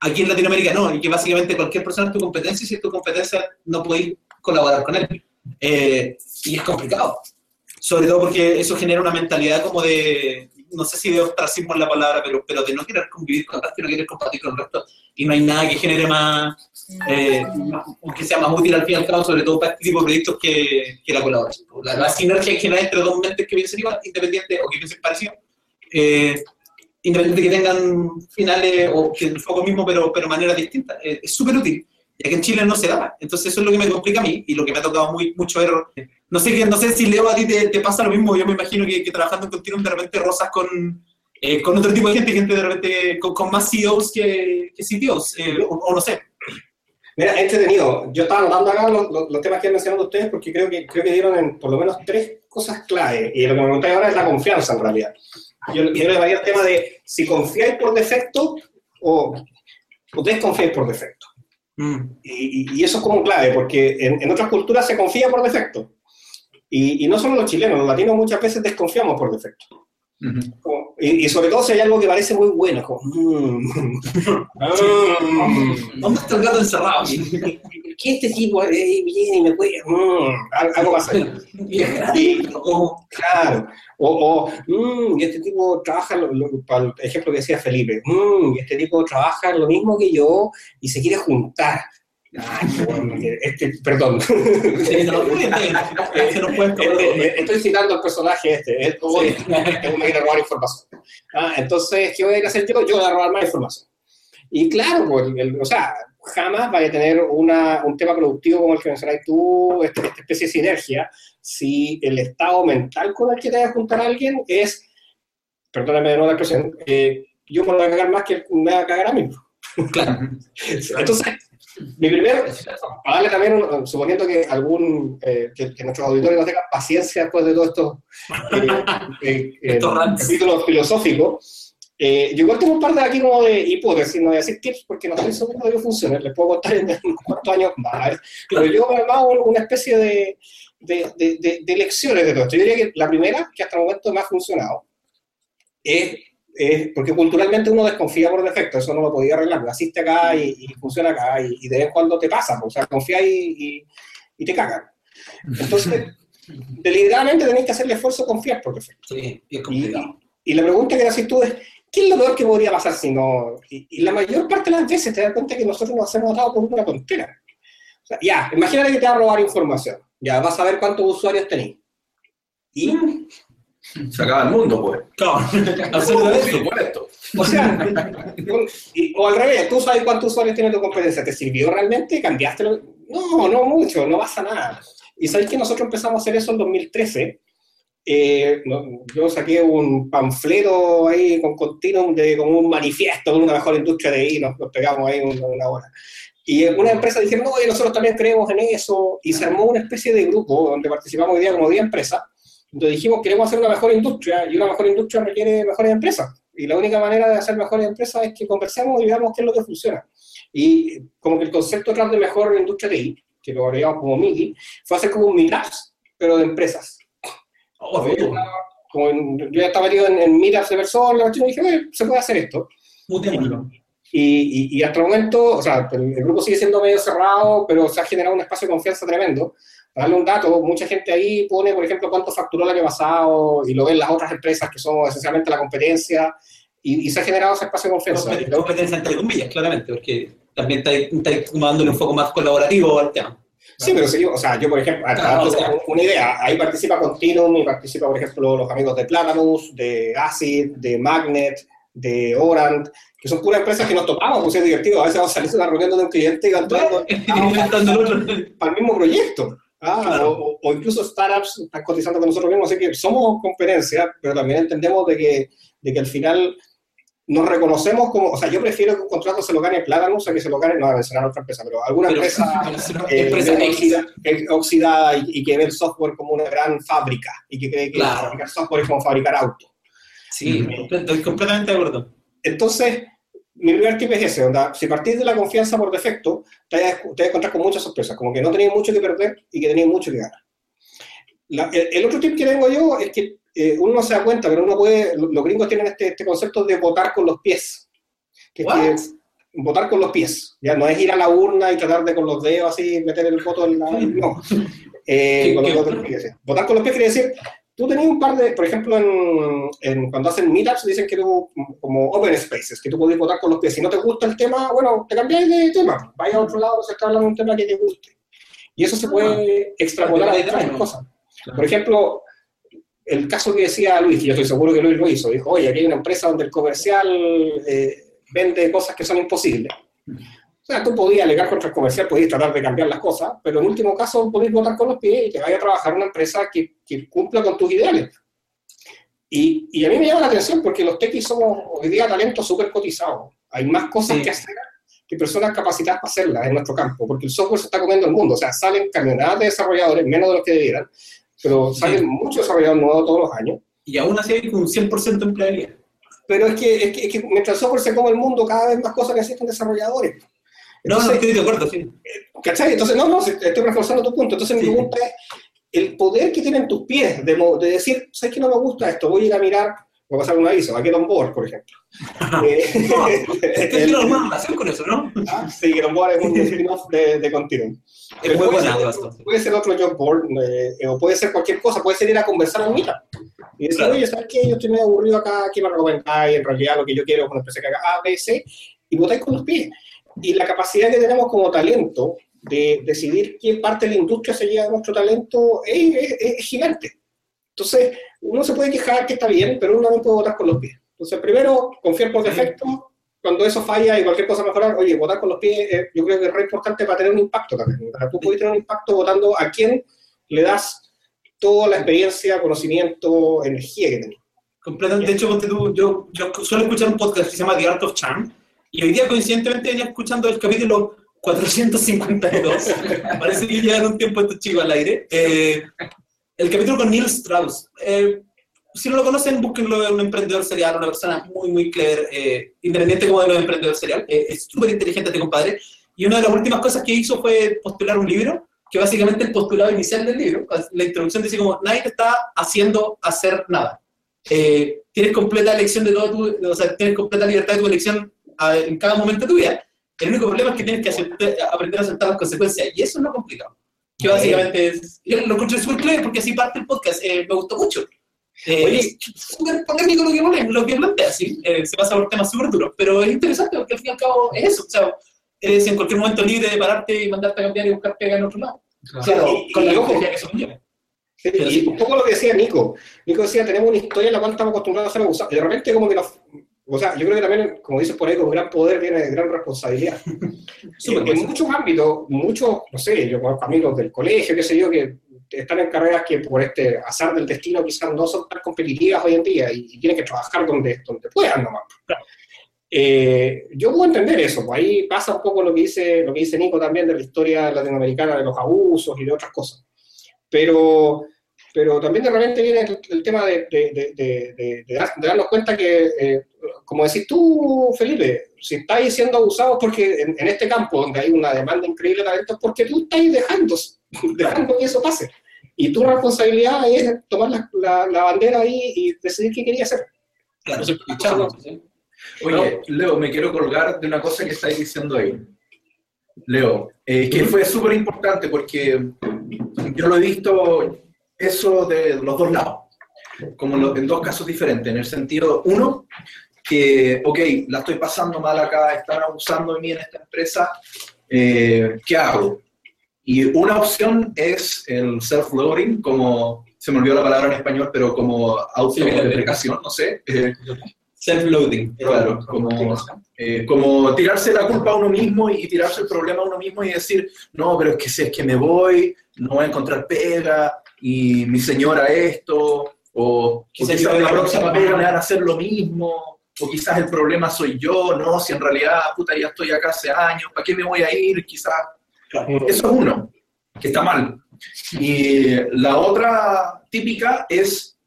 aquí en Latinoamérica no, y que básicamente cualquier persona es tu competencia y si es tu competencia no podéis colaborar con él. Eh, y es complicado. Sobre todo porque eso genera una mentalidad como de, no sé si de ostracismo es la palabra, pero, pero de no querer convivir con el resto no querer compartir con el resto. Y no hay nada que genere más, eh, que sea más útil al fin y al cabo, sobre todo para este tipo de proyectos que, que la colaboración. La, la sinergia que genera entre dos mentes que piensen igual, independientes o que piensen parecido, eh, independiente que tengan finales o que el foco mismo, pero, pero maneras distintas, eh, es súper útil. Y aquí en Chile no se da. Entonces eso es lo que me complica a mí y lo que me ha tocado muy, mucho ver. No sé, que- no sé si Leo a ti te, te pasa lo mismo. Yo me imagino que, que trabajando en Continuum de repente rozas con, eh, con otro tipo de gente, gente de repente con, con más CEOs que, que CTOs, eh, o, o no sé. Mira, entretenido. Yo estaba anotando acá los, los- los temas que han mencionado ustedes porque creo que, creo que dieron en por lo menos tres cosas clave. Y lo que me preguntáis ahora es la confianza, en realidad. Yo, yo le daría el tema de si confiáis por defecto o, o desconfiáis por defecto. Mm. Y, eso es como clave, porque en, en otras culturas se confía por defecto. Y, y no solo los chilenos, los latinos muchas veces desconfiamos por defecto. Como- y, y sobre todo si hay algo que parece muy bueno, como, mm, mm, ¿Dónde está el gato encerrado? ¿por qué este tipo eh, viene y me puede? Mm, al- algo más allá. Y es gratis, o- Claro. O, o mm, y este tipo trabaja, lo- lo- para el ejemplo que decía Felipe, mm, y este tipo trabaja lo mismo que yo y se quiere juntar. Bueno, este, perdón. Sí, no, Este, estoy citando al personaje este, es como Sí. que uno quiere robar información. Ah, entonces, ¿qué voy a ir a hacer yo? Yo voy a robar más información. Y claro, pues, el- o sea, jamás vaya a tener una, un tema productivo como el que mencionáis tú, este- esta especie de sinergia, si el estado mental con el que te vas a juntar a alguien es, perdóname de nuevo la expresión, eh, yo me voy a cagar más que me va a cagar a mí. Claro. Entonces, mi primer, para darle también, suponiendo que algún, eh, que, que nuestros auditores nos tengan paciencia después de todos estos eh, eh, eh, capítulos filosóficos, eh, yo igual tengo un par de aquí como de hipótesis, no voy a decir tips porque no estoy seguro de que funcione, les puedo contar en unos cuantos años más, pero yo me armado una especie de, de, de, de- de lecciones de todo esto. Yo diría que la primera, que hasta el momento me ha funcionado, es, es porque culturalmente uno desconfía por defecto, eso no lo podía arreglar, naciste acá y, y funciona acá y, y de vez en cuando te pasa, pues, o sea, confías y, y, te cagan. Entonces, deliberadamente tenéis que hacer el esfuerzo de confiar por defecto. Sí, y es complicado. y la pregunta que haces tú es, ¿qué es lo peor que podría pasar si no? Y, la mayor parte de las veces te das cuenta que nosotros nos hacemos atado por una tontera. O sea, ya, imagínate que te va a robar información. Ya vas a ver cuántos usuarios tenéis. Y, Se acaba el mundo, pues. Claro, Por absolutamente. supuesto. o sea, y- o al revés, tú sabes cuántos usuarios tiene tu competencia. ¿Te sirvió realmente? ¿Cambiaste? lo- No, no mucho, no pasa nada. Y sabéis que nosotros empezamos a hacer eso en 2013. Eh, no- yo saqué un panfleto ahí con Continuum de como un manifiesto de una mejor industria de I, nos, nos pegamos ahí una, una hora. Y una empresa dijeron, no, y nosotros también creemos en eso, y se armó una especie de grupo donde participamos hoy día como 10 empresas, donde dijimos, queremos hacer una mejor industria, y una mejor industria requiere mejores empresas. Y la única manera de hacer mejores empresas es que conversemos y veamos qué es lo que funciona. Y como que el concepto detrás de mejor industria de I, que lo agregamos como MIDI, fue hacer como un meetups, pero de empresas. Oh, yo, como en- yo ya estaba metido en, en meetups de personas, y dije, "Oye, se puede hacer esto. mutémoslo. Y, y, y hasta el momento, o sea, el, el grupo sigue siendo medio cerrado, pero se ha generado un espacio de confianza tremendo. Darle un dato, mucha gente ahí pone, por ejemplo, cuánto facturó el año pasado y lo ven las otras empresas que son esencialmente la competencia y, y se ha generado ese espacio de confianza. Compet- Competencia entre comillas, claramente, porque también estáis como dándole un foco más colaborativo al tema. Sí, pero sí, o sea, yo, por ejemplo, Claro, o sea. una idea, ahí participa Continuum y participa, por ejemplo, los amigos de Platanus, de Acid, de Magnet, de Orant, que son puras empresas que nos topamos, pues es divertido. A veces vamos a salir de una reunión de un cliente y otro. para el mismo proyecto. Ah, Claro. o, o incluso startups están cotizando con nosotros mismos, así que somos competencia, pero también entendemos de que, de que al final nos reconocemos como, o sea, yo prefiero que un contrato se lo gane Platanus a que se lo gane, no a mencionar otra empresa, pero alguna Pero- empresa pero eh, empresa oxida- eh, oxidada y, y que ve el software como una gran fábrica y que cree que Claro. fabricar software es como fabricar autos. Sí, estoy completamente de acuerdo. Entonces, mi primer tip es ese, onda, si partís de la confianza por defecto, te vas, a- encontrar con muchas sorpresas, como que no tenéis mucho que perder y que tenéis mucho que ganar. La- el, el otro tip que tengo yo es que eh, uno no se da cuenta, pero uno puede, lo- los gringos tienen este, este concepto de votar con los pies. Que es votar con los pies, ya no es ir a la urna y tratar de con los dedos así meter el voto en la... No. Eh, ¿Qué- con los. Votar con los pies quiere decir Tú tenías un par de, por ejemplo, en, en- cuando hacen meetups dicen que tú, como open spaces, que tú podés votar con los pies. Si no te gusta el tema, bueno, te cambiáis de tema. Vaya a otro lado, se está hablando de un tema que te guste. Y eso se puede extrapolar a otras uno. cosas. Claro. Por ejemplo, el caso que decía Luis, y yo estoy seguro que Luis lo hizo, dijo, oye, aquí hay una empresa donde el comercial eh, vende cosas que son imposibles. O sea, tú podías alegar contra el comercial, podías tratar de cambiar las cosas, pero en último caso podías votar con los pies y te vaya a trabajar una empresa que, que cumpla con tus ideales. Y, y a mí me llama la atención porque los techis somos hoy día talentos súper cotizados. Hay más cosas Sí. que hacer que personas capacitadas para hacerlas en nuestro campo, porque el software se está comiendo el mundo. O sea, salen camionadas de desarrolladores, menos de los que debieran, pero Sí. salen muchos desarrolladores nuevos todos los años. Y aún así hay un 100% de empleabilidad. Pero es que, es, que, es que mientras el software se come el mundo, cada vez más cosas necesitan desarrolladores. No, no, estoy de acuerdo, sí. ¿Cachai? Entonces, no, no, estoy reforzando tu punto. Entonces, mi Sí. pregunta es, el poder que tienen tus pies de, de decir, ¿sabes que no me gusta esto? Voy a ir a mirar, voy a pasar un aviso, a Get On Board, por ejemplo. Eh, Es tiene una relación con eso, ¿no? ah, sí, Get On Board es un spin-off de, de Continuum. Es muy puede buena, ser, puede ser otro job board, eh, o puede ser cualquier cosa, puede ser ir a conversar a un meetup. Y decir, Claro. oye, ¿sabes qué? Yo estoy medio aburrido acá, ¿qué me recomendáis? En realidad lo que yo quiero es una empresa que haga A, B, C, y votáis con los pies. Y la capacidad que tenemos como talento de decidir qué parte de la industria se lleva nuestro talento es, es- es gigante. Entonces, uno se puede quejar que está bien, pero uno no puede votar con los pies. Entonces, primero, confiar por defecto. Cuando eso falla y cualquier cosa mejorar, oye, votar con los pies, eh, yo creo que es re importante para tener un impacto también. Para tú puedes tener un impacto votando a quien le das toda la experiencia, conocimiento, energía que tenés. Completamente. De hecho, yo, yo suelo escuchar un podcast que se llama The Art of Charm, y hoy día coincidentemente venía escuchando el capítulo 452. Parece que llevan un tiempo estos chicos al aire. Eh, el capítulo con Neil Strauss. Eh, si no lo conocen, búsquenlo, es un emprendedor serial, una persona muy, muy clever, eh, independiente como de los emprendedores serial. Eh, es súper inteligente este compadre. Y una de las últimas cosas que hizo fue postular un libro, que básicamente el postulado inicial del libro, la introducción dice como, nadie te está haciendo hacer nada. Eh, tienes completa elección de todo tu, o sea, tienes completa libertad de tu elección a- en cada momento de tu vida. El único problema es que tienes que aceptar- aprender a aceptar las consecuencias, y eso es lo complicado. Que básicamente es, yo lo encontré súper clave porque así parte el podcast, eh, me gustó mucho. Eh, Oye. es súper polémico lo que, pone- lo que plantea, sí. Eh, se pasa por temas súper duros, pero es interesante porque al fin y al cabo es eso. O sea, eres en cualquier momento libre de pararte y mandarte a cambiar y buscar pega en otro lado. Claro, Y- con la ojo. que. Sí, Pero y sí. un poco lo que decía Nico. Nico decía, tenemos una historia en la cual estamos acostumbrados a ser abusados. Y de repente como que nos... O sea, yo creo que también, como dices por ahí, con gran poder viene gran responsabilidad. En, bueno. en muchos ámbitos, muchos, no sé, yo conozco amigos del colegio, qué sé yo, que están en carreras que por este azar del destino quizás no son tan competitivas hoy en día y, y tienen que trabajar donde, donde puedan nomás. Eh, yo puedo entender eso, pues ahí pasa un poco lo que, dice, lo que dice Nico también de la historia latinoamericana de los abusos y de otras cosas. Pero, pero también de repente viene el, el tema de, de- de- de- de- de dar- de darnos cuenta que, eh, como decís tú, Felipe, si estáis siendo abusados porque en, en este campo donde hay una demanda increíble de talento, es porque tú estás dejando, dejando que eso pase. Y tu responsabilidad es tomar la, la- la bandera ahí y decidir qué querías hacer. Claro. Oye, Leo, me quiero colgar de una cosa que estáis diciendo ahí. Leo, eh, que fue súper importante porque yo lo he visto eso de los dos lados, como lo- en dos casos diferentes, en el sentido, uno, que, ok, la estoy pasando mal acá, están abusando de mí en esta empresa, eh, ¿qué hago? Y una opción es el self-loading, como, se me olvidó la palabra en español, pero como autodeprecación, no sé, eh, Self-loading. Claro, como, eh, como tirarse la culpa a uno mismo y tirarse el problema a uno mismo y decir, no, pero es que si es que me voy, no voy a encontrar pega, y mi señora esto, o Quizás en la voy a próxima más. me van a hacer lo mismo, o quizás el problema soy yo, no, si en realidad, puta, ya estoy acá hace años, ¿para qué me voy a ir? Quizás eso es uno, que está mal. Y la otra típica es,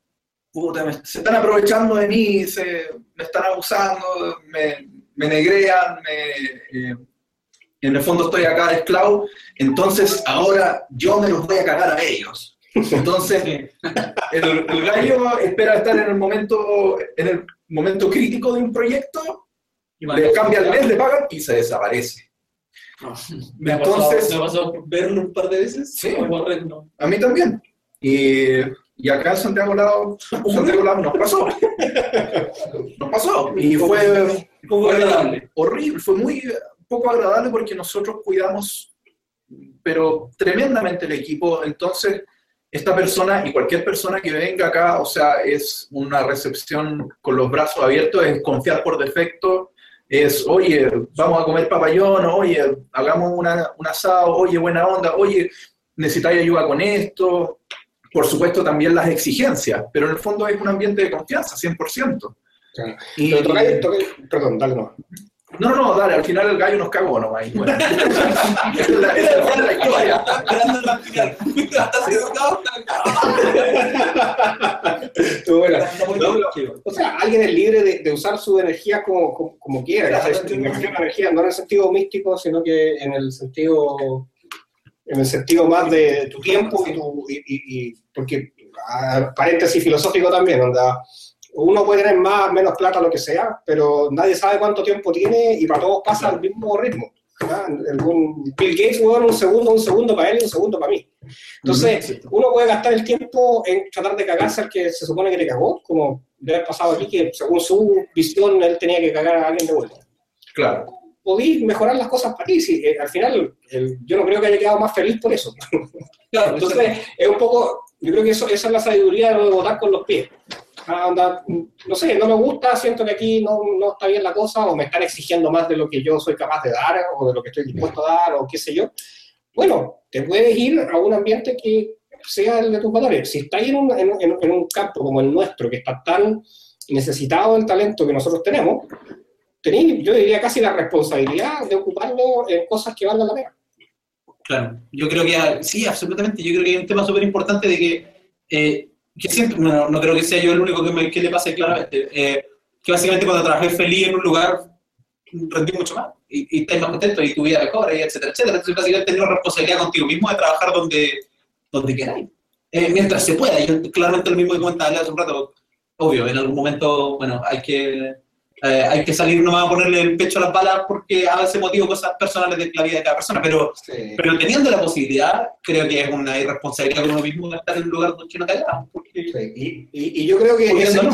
puta, me- se están aprovechando de mí, se, me están abusando, me, me negrean, me, eh, en el fondo estoy acá de esclavo, entonces ahora yo me los voy a cagar a ellos. Entonces, el, el gallo espera estar en el momento, en el momento crítico de un proyecto, le cambia el mes, le pagan y se desaparece. Me ha pasado, Entonces- me ha verlo un par de veces. Sí. no. A mí también. Y, y acá en Santiago Lado, Santiago Lado nos pasó. Nos pasó. Y fue, fue agradable. horrible, fue muy poco agradable porque nosotros cuidamos, pero tremendamente el equipo. Entonces, esta persona y cualquier persona que venga acá, o sea, es una recepción con los brazos abiertos, es confiar por defecto, es, oye, vamos a comer papayón, oye, hagamos una, un asado, oye, buena onda, oye, necesitáis ayuda con esto. Por supuesto, también las exigencias, pero en el fondo es un ambiente de confianza, 100%. Claro. Y- Pero tocáis- tocáis- perdón, dale no. No, no, dale, al final el gallo nos cagó nomás. bueno. Esa es la, esa es la historia. Esperando final. Educado. Estuvo buena. No, no. O sea, alguien es libre de, de usar su energía como, como, como quiera. La energía no en el sentido místico, sino que en el sentido en el sentido más de tu tiempo y tu, y, y- y- porque ah, paréntesis filosófico también, onda, uno puede tener más, menos plata, lo que sea, pero nadie sabe cuánto tiempo tiene y para todos pasa el mismo ritmo. Algún- Bill Gates, weón, un segundo, un segundo para él y un segundo para mí. Entonces, uno puede gastar el tiempo en tratar de cagarse al que se supone que le cagó, como debe haber pasado aquí, que según su visión él tenía que cagar a alguien de vuelta. Claro. Podí mejorar las cosas para ti, si, eh, al final el- yo no creo que haya quedado más feliz por eso. Claro, Entonces, es un poco, yo creo que eso, esa es la sabiduría de lo de votar con los pies. Ah, no sé, no me gusta, siento que aquí no, no está bien la cosa, o me están exigiendo más de lo que yo soy capaz de dar, o de lo que estoy dispuesto a dar, o qué sé yo. Bueno, te puedes ir a un ambiente que sea el de tus valores. Si estás en un, en, en- un campo como el nuestro, que está tan necesitado del talento que nosotros tenemos, tenéis, yo diría casi la responsabilidad de ocuparlo en cosas que valgan la pena. Claro, yo creo que sí, absolutamente. Yo creo que hay un tema súper importante de que, eh, que siempre, bueno, no creo que sea yo el único que, me, que le pase claramente, eh, que básicamente cuando trabajé feliz en un lugar rendí mucho más y, y estás más contento y tu vida mejora, y etcétera, etcétera. Entonces, básicamente, tener responsabilidad contigo mismo de trabajar donde, donde queráis. Eh, mientras se pueda. Yo claramente lo mismo que comentaba hace un rato. Obvio, en algún momento, bueno, hay que eh, hay que salir nomás a ponerle el pecho a las balas porque a veces motivo cosas personales de la vida de cada persona, pero, Sí. pero teniendo la posibilidad, creo que es una irresponsabilidad con uno mismo estar en un lugar donde no porque Sí, Y, y- y yo creo que ese, no.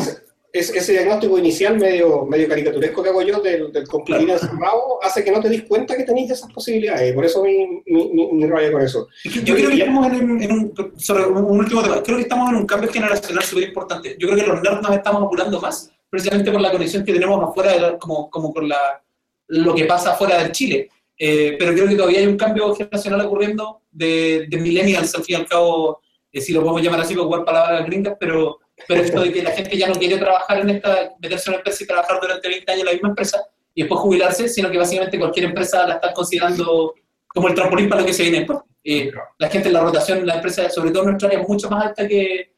ese- ese diagnóstico inicial medio, medio caricaturesco que hago yo del, del computir encerrado hace que no te des cuenta que tenéis esas posibilidades. Y por eso mi, mi, mi, mi rabia con eso. Yo creo que estamos en, un- en un, sobre un, un último tema, creo que estamos en un cambio generacional súper importante. Yo creo que los nerds nos estamos apurando más, precisamente por la conexión que tenemos afuera, de la- como, como con la, lo que pasa afuera del Chile. Eh, pero creo que todavía hay un cambio generacional ocurriendo de, de millennials, al fin y al cabo, eh, si lo podemos llamar así, para jugar palabras gringas, pero, pero esto de que la gente ya no quiere trabajar en esta, meterse en una empresa y trabajar durante 20 años en la misma empresa y después jubilarse, sino que básicamente cualquier empresa la está considerando como el trampolín para lo que se viene después. Eh, la gente en la rotación en la empresa, sobre todo en nuestra área, es mucho más alta que.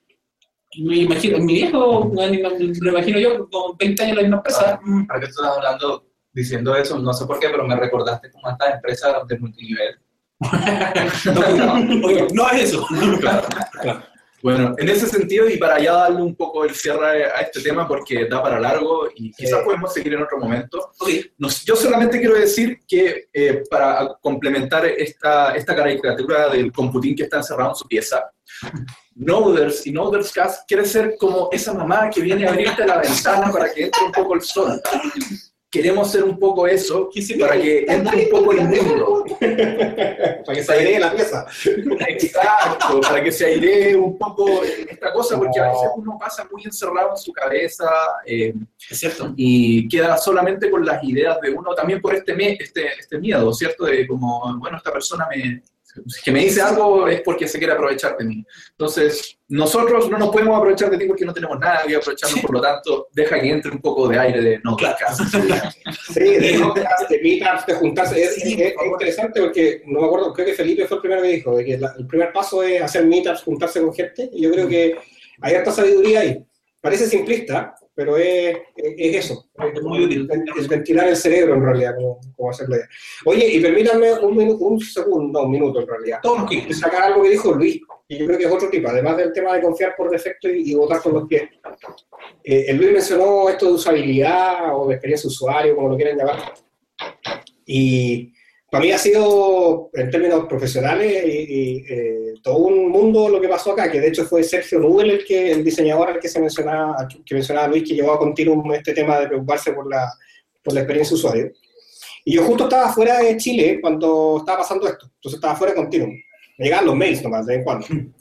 Me imagino, mi viejo, lo imagino yo, con 20 años en la misma empresa. mm, Ahora que tú estás hablando, diciendo eso, no sé por qué, pero me recordaste como a estas empresas de multinivel. no, ok, no es eso. Bueno, en ese sentido, y para ya darle un poco el cierre a este tema, porque da para largo y quizás Sí. podemos seguir en otro momento, Ok, Nos- yo solamente quiero decir que eh, para complementar esta, esta caricatura del computín que está encerrado en su pieza, Noders y Noders Cast quiere ser como esa mamá que viene a abrirte la ventana para que entre un poco el sol. Queremos ser un poco eso ¿Qué se para que entre un poco el mundo. Para que se airee la pieza. Exacto, para que se airee un poco esta cosa, porque a veces uno pasa muy encerrado en su cabeza. eh, es cierto. y queda solamente con las ideas de uno, también por este, este, este miedo, ¿cierto? De como, bueno, esta persona me, que me dice algo es porque se quiere aprovechar de mí. Entonces, nosotros no nos podemos aprovechar de ti porque no tenemos nada que aprovecharnos, por lo tanto, deja que entre un poco de aire de no, Claro. casa. Sí, de podcast, de meetups, de juntarse. Es, Sí, es- es por favor. interesante porque, no me acuerdo, creo que Felipe fue el primero que dijo, de que la- el primer paso es hacer meetups, juntarse con gente. Y yo creo que hay harta sabiduría ahí. Parece simplista, pero es, es- es eso. Es muy útil. Es ventilar el cerebro, en realidad, como, como hacer la idea. Oye, y permítanme un, minu- un segundo, un minuto, en realidad. Todos sacar algo que dijo Luis, y yo creo que es otro tipo, además del tema de confiar por defecto y, y votar con los pies. Eh, el Luis mencionó esto de usabilidad o de experiencia de usuario, como lo quieran llamar. Y para mí ha sido, en términos profesionales, y, y, eh, todo un mundo lo que pasó acá, que de hecho fue Sergio Nubel el, que, el diseñador al que, se mencionaba, que- mencionaba Luis, que llevó a continuum este tema de preocuparse por la, por la experiencia usuario. Y yo justo estaba fuera de Chile cuando estaba pasando esto, entonces estaba fuera de continuum. Me llegaban los mails nomás de vez en cuando.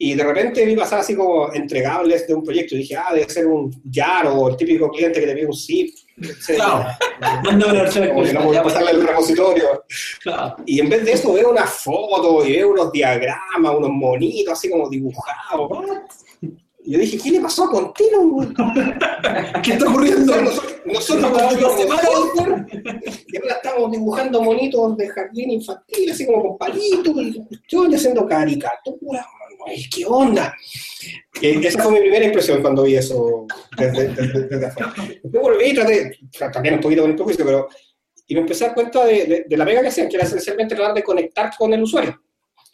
Y de repente vi pasar así como entregables de un proyecto. Y dije, ah, debe ser un YAR o el típico cliente que te pide un zip. Claro. Mándame la voy a pasarle el repositorio. Claro. Y en vez de eso veo una foto y veo unos diagramas, unos monitos así como dibujados. Y yo dije, ¿qué le pasó a Continuum? ¿Qué está ocurriendo? Nosotros, y ahora estamos dibujando monitos de jardín infantil, así como con palitos, y yo haciendo caricaturas. Ay, ¿Qué onda? Eh, esa fue mi primera impresión cuando vi eso desde, desde, desde afuera. Después volví y traté, también un poquito con el prejuicio, pero y me empecé a dar cuenta de, de, de la pega que hacían, que era esencialmente tratar de conectar con el usuario.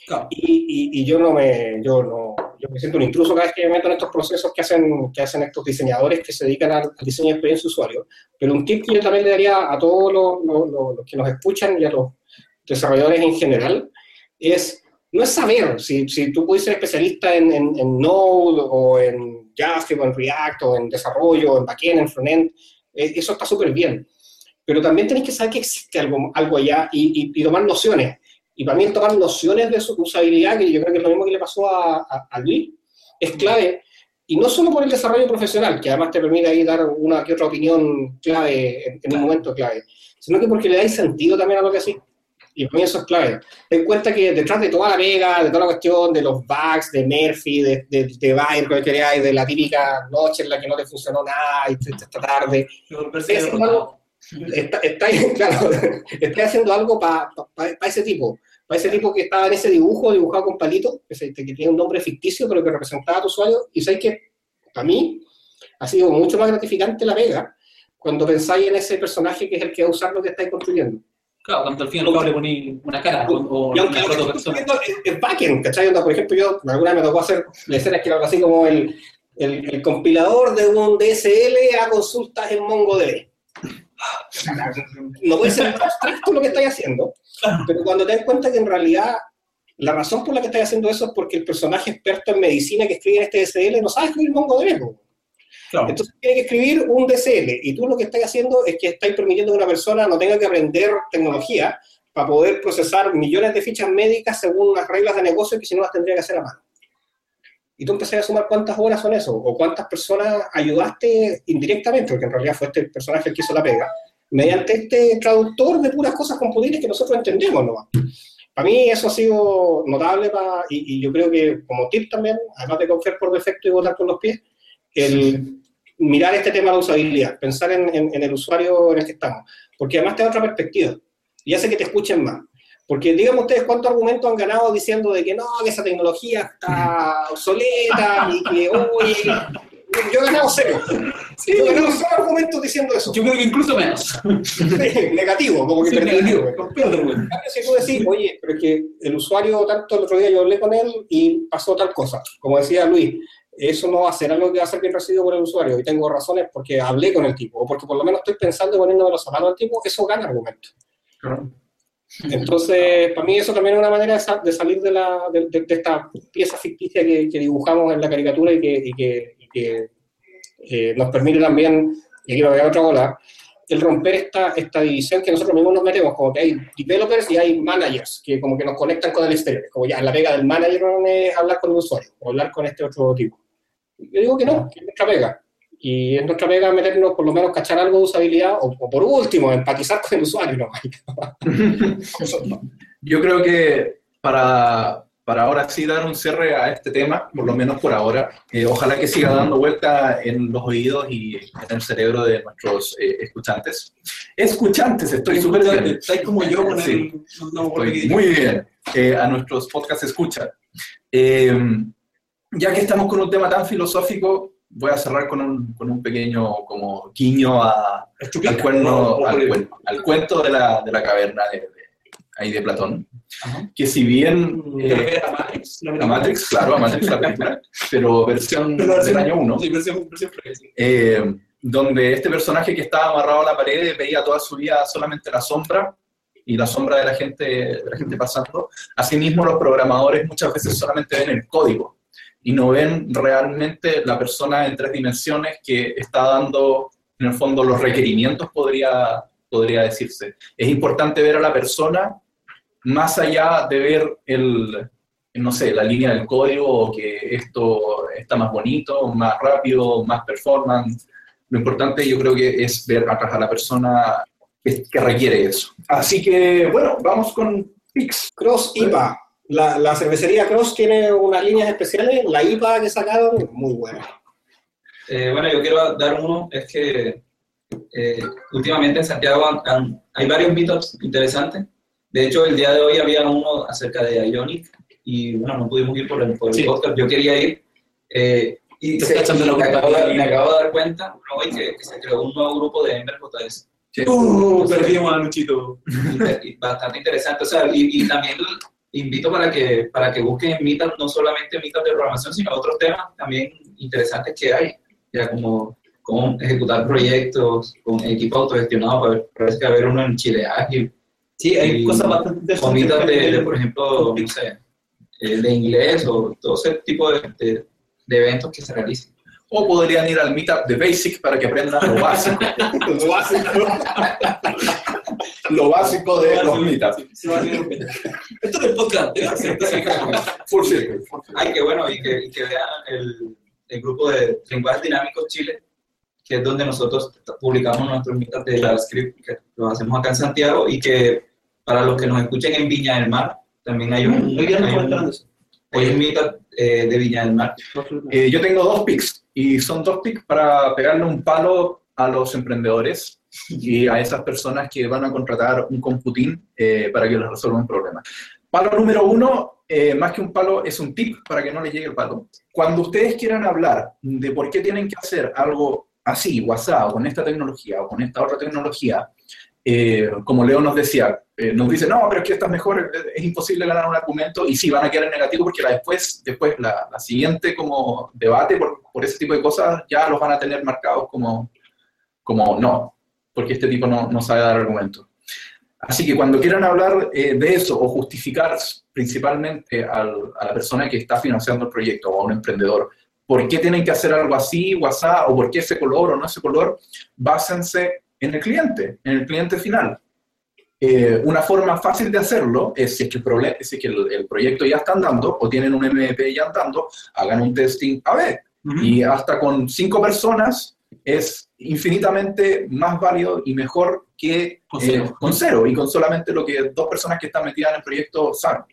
Claro. Y, y, y yo no me, yo no, yo me siento un intruso cada vez que me meto en estos procesos que hacen, que hacen estos diseñadores que se dedican al, diseño de experiencia de usuario. Pero un tip que yo también le daría a todos los, los, los que nos escuchan y a los desarrolladores en general es, no es saber si, si tú puedes ser especialista en, en, en Node o en JavaScript o en React o en desarrollo, o en backend, en frontend, eh, eso está súper bien. Pero también tenéis que saber que existe algo, algo allá y, y, y tomar nociones. Y para mí el tomar nociones de su usabilidad, que yo creo que es lo mismo que le pasó a, a, a Luis, es clave. Y no solo por el desarrollo profesional, que además te permite ahí dar una que otra opinión clave en, en un momento clave, sino que porque le dais sentido también a lo que hacís. Y para mí eso es clave. Ten cuenta que detrás de toda la pega, de toda la cuestión, de los bugs, de Murphy, de, de, de Bayer, que queráis, de la típica noche en la que no te funcionó nada y esta tarde, estáis haciendo algo, está, está, claro, está haciendo algo para pa, pa, pa ese tipo. Para ese tipo que estaba en ese dibujo, dibujado con palito, que, se, que, tiene un nombre ficticio, pero que representaba a tu usuario, y sabéis que para mí ha sido mucho más gratificante la pega cuando pensáis en ese personaje que es el que va a usar lo que estáis construyendo. Claro, cuando al fin y al cabo le poní una cara o, o y aunque una lo que protopersona. es, es backend, ¿cachai? Onda, por ejemplo, yo alguna vez me tocó hacer escenas que era algo así como el el, el compilador de un DSL a consultas en MongoDB. No puede ser abstracto lo que estáis haciendo, pero cuando te das cuenta que en realidad la razón por la que estáis haciendo eso es porque el personaje experto en medicina que escribe en este DSL no sabe escribir MongoDB. Claro. Entonces tiene que escribir un DSL y tú lo que estás haciendo es que estáis permitiendo que una persona no tenga que aprender tecnología para poder procesar millones de fichas médicas según las reglas de negocio que si no las tendría que hacer a mano. Y tú empezás a sumar cuántas horas son eso, o cuántas personas ayudaste indirectamente, porque en realidad fue este personaje el que hizo la pega, mediante este traductor de puras cosas computibles que nosotros entendemos nomás. Para mí eso ha sido notable y, y yo creo que como tip también, además de confiar por defecto y votar con los pies, el mirar este tema de la usabilidad, pensar en, en- en el usuario en el que estamos, porque además te da otra perspectiva y hace que te escuchen más. Porque díganme ustedes cuántos argumentos han ganado diciendo de que no, que esa tecnología está obsoleta y que, oye, yo he ganado cero. yo he ganado cero argumentos diciendo eso. Yo creo que incluso menos. negativo, como que Sí, negativo. En cambio, si tú decís, oye, pero es que el usuario, tanto el otro día yo hablé con él y pasó tal cosa, como decía Luis, eso no va a ser algo que va a ser bien recibido por el usuario, y tengo razones porque hablé con el tipo, o porque por lo menos estoy pensando poniéndome los zapatos al tipo, eso gana argumento. Entonces, para mí eso también es una manera de, sa- de salir de, la, de, de- de esta pieza ficticia que, que dibujamos en la caricatura y que, y que- y que, eh, nos permite también, y aquí voy a otra bola, el romper esta, esta división que nosotros mismos nos metemos, como que hay developers y hay managers, que como que nos conectan con el exterior, como ya la pega del manager no es hablar con el usuario, o hablar con este otro tipo. Yo digo que no, que es nuestra pega. Y es nuestra pega meternos, por lo menos, cachar algo de usabilidad, o, o por último, empatizar con el usuario. ¿no? Yo creo que para, para ahora sí dar un cierre a este tema, por lo menos por ahora, eh, ojalá que siga dando vuelta en los oídos y en el cerebro de nuestros eh, escuchantes. Escuchantes, estoy súper. Estáis como yo con Sí. el... No, no, porque- Estoy muy bien. Eh, a nuestros podcasts escucha. Ya que estamos con un tema tan filosófico, voy a cerrar con un, con un pequeño como guiño a, al, cuerno- No, no, al, no, cuen- al cuento de la, de la caverna de, de- ahí de Platón, Ajá. que si bien ¿Te eh, a Matrix? La a. Matrix, claro, a Matrix la película, pero versión Pero del año 1, Sí, versión, versión eh, donde este personaje que estaba amarrado a la pared veía toda su vida solamente la sombra y la sombra de la gente, de la gente pasando. Asimismo, los programadores muchas veces solamente ven el código y no ven realmente la persona en tres dimensiones que está dando, en el fondo, los requerimientos, podría, podría decirse. Es importante ver a la persona más allá de ver el, no sé, la línea del código que esto está más bonito, más rápido, más performance. Lo importante yo creo que es ver atrás a la persona que requiere eso. Así que, bueno, vamos con Pix. Cross IPA. La, la cervecería Cross tiene unas líneas especiales. La IPA que sacaron, muy buena. Eh, bueno, yo quiero dar uno, es que eh, últimamente en Santiago han- han- hay varios meetups interesantes. De hecho, el día de hoy había uno acerca de Ionic y bueno, no pudimos ir por el, por el Sí. podcast, yo quería ir. eh, y la me, acabo de, me acabo de dar cuenta hoy que, que se creó un nuevo grupo de Ember JS. Uh, perdimos a Luchito. Bastante interesante. O sea, y, y también invito para que, para que busquen meetups, no solamente meetups de programación, sino otros temas también interesantes que hay, ya como cómo ejecutar proyectos con equipo autogestionado, ver- parece que haber uno en Chile Ágil, Sí, hay Y cosas bastante con meetups de, de, interesantes. por ejemplo, no sé, eh, de inglés o todo ese tipo de, de- de eventos que se realicen. O podrían ir al meetup de Basic para que aprendan lo básico. Lo básico. lo básico de los meetups. Esto es el podcast. Full circle. Ay, qué bueno, y que, y que vean el, el grupo de Lenguajes Dinámicos Chile, que es donde nosotros publicamos nuestros meetups de JavaScript, que lo hacemos acá en Santiago, y que para los que nos escuchen en Viña del Mar, también hay un, Hoy comentaron eso. hay un meetup eh, de Viña del Mar. Eh, yo tengo dos picks y son dos picks para pegarle un palo a los emprendedores y a esas personas que van a contratar un computín eh, para que les resuelva un problema. Palo número uno, eh, más que un palo, es un tip para que no les llegue el palo. Cuando ustedes quieran hablar de por qué tienen que hacer algo así, WhatsApp, o con esta tecnología o con esta otra tecnología, eh, como Leo nos decía, eh, nos dice, no, pero es que esta es mejor, es- imposible ganar un argumento y sí, van a quedar en negativo porque la después, después la, la siguiente como debate, por- por ese tipo de cosas, ya los van a tener marcados como, como no, porque este tipo no, no sabe dar argumentos. Así que cuando quieran hablar eh, de eso o justificar principalmente al- a la persona que está financiando el proyecto o a un emprendedor, por qué tienen que hacer algo así, WhatsApp, o por qué ese color o no ese color, básense en el cliente, en el cliente final. Eh, una forma fácil de hacerlo es si es que, el, si es que el, el proyecto ya está andando o tienen un MVP ya andando, hagan un testing A-B. Y hasta con cinco personas es infinitamente más válido y mejor que Con eh, cero. con cero y con solamente lo que dos personas que están metidas en el proyecto saben.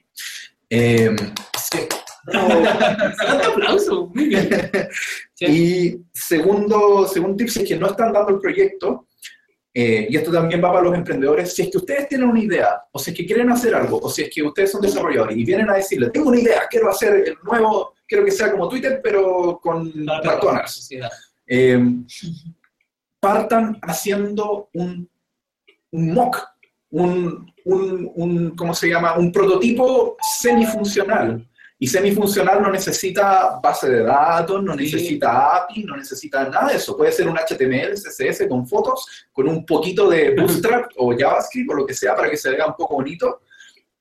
Eh, sí. Excelente aplauso, muy bien. Y segundo, segundo tip, si es que no están dando el proyecto, eh, y esto también va para los emprendedores, si es que ustedes tienen una idea, o si es que quieren hacer algo, o si es que ustedes son desarrolladores y vienen a decirle, tengo una idea, quiero hacer el nuevo, quiero que sea como Twitter, pero con McDonald's. Eh, partan haciendo un, un mock, un, un, un, ¿cómo se llama? Un prototipo semifuncional. Y semifuncional no necesita base de datos, no necesita API, no necesita nada de eso. Puede ser un HTML, CSS con fotos, con un poquito de Bootstrap o JavaScript o lo que sea para que se vea un poco bonito.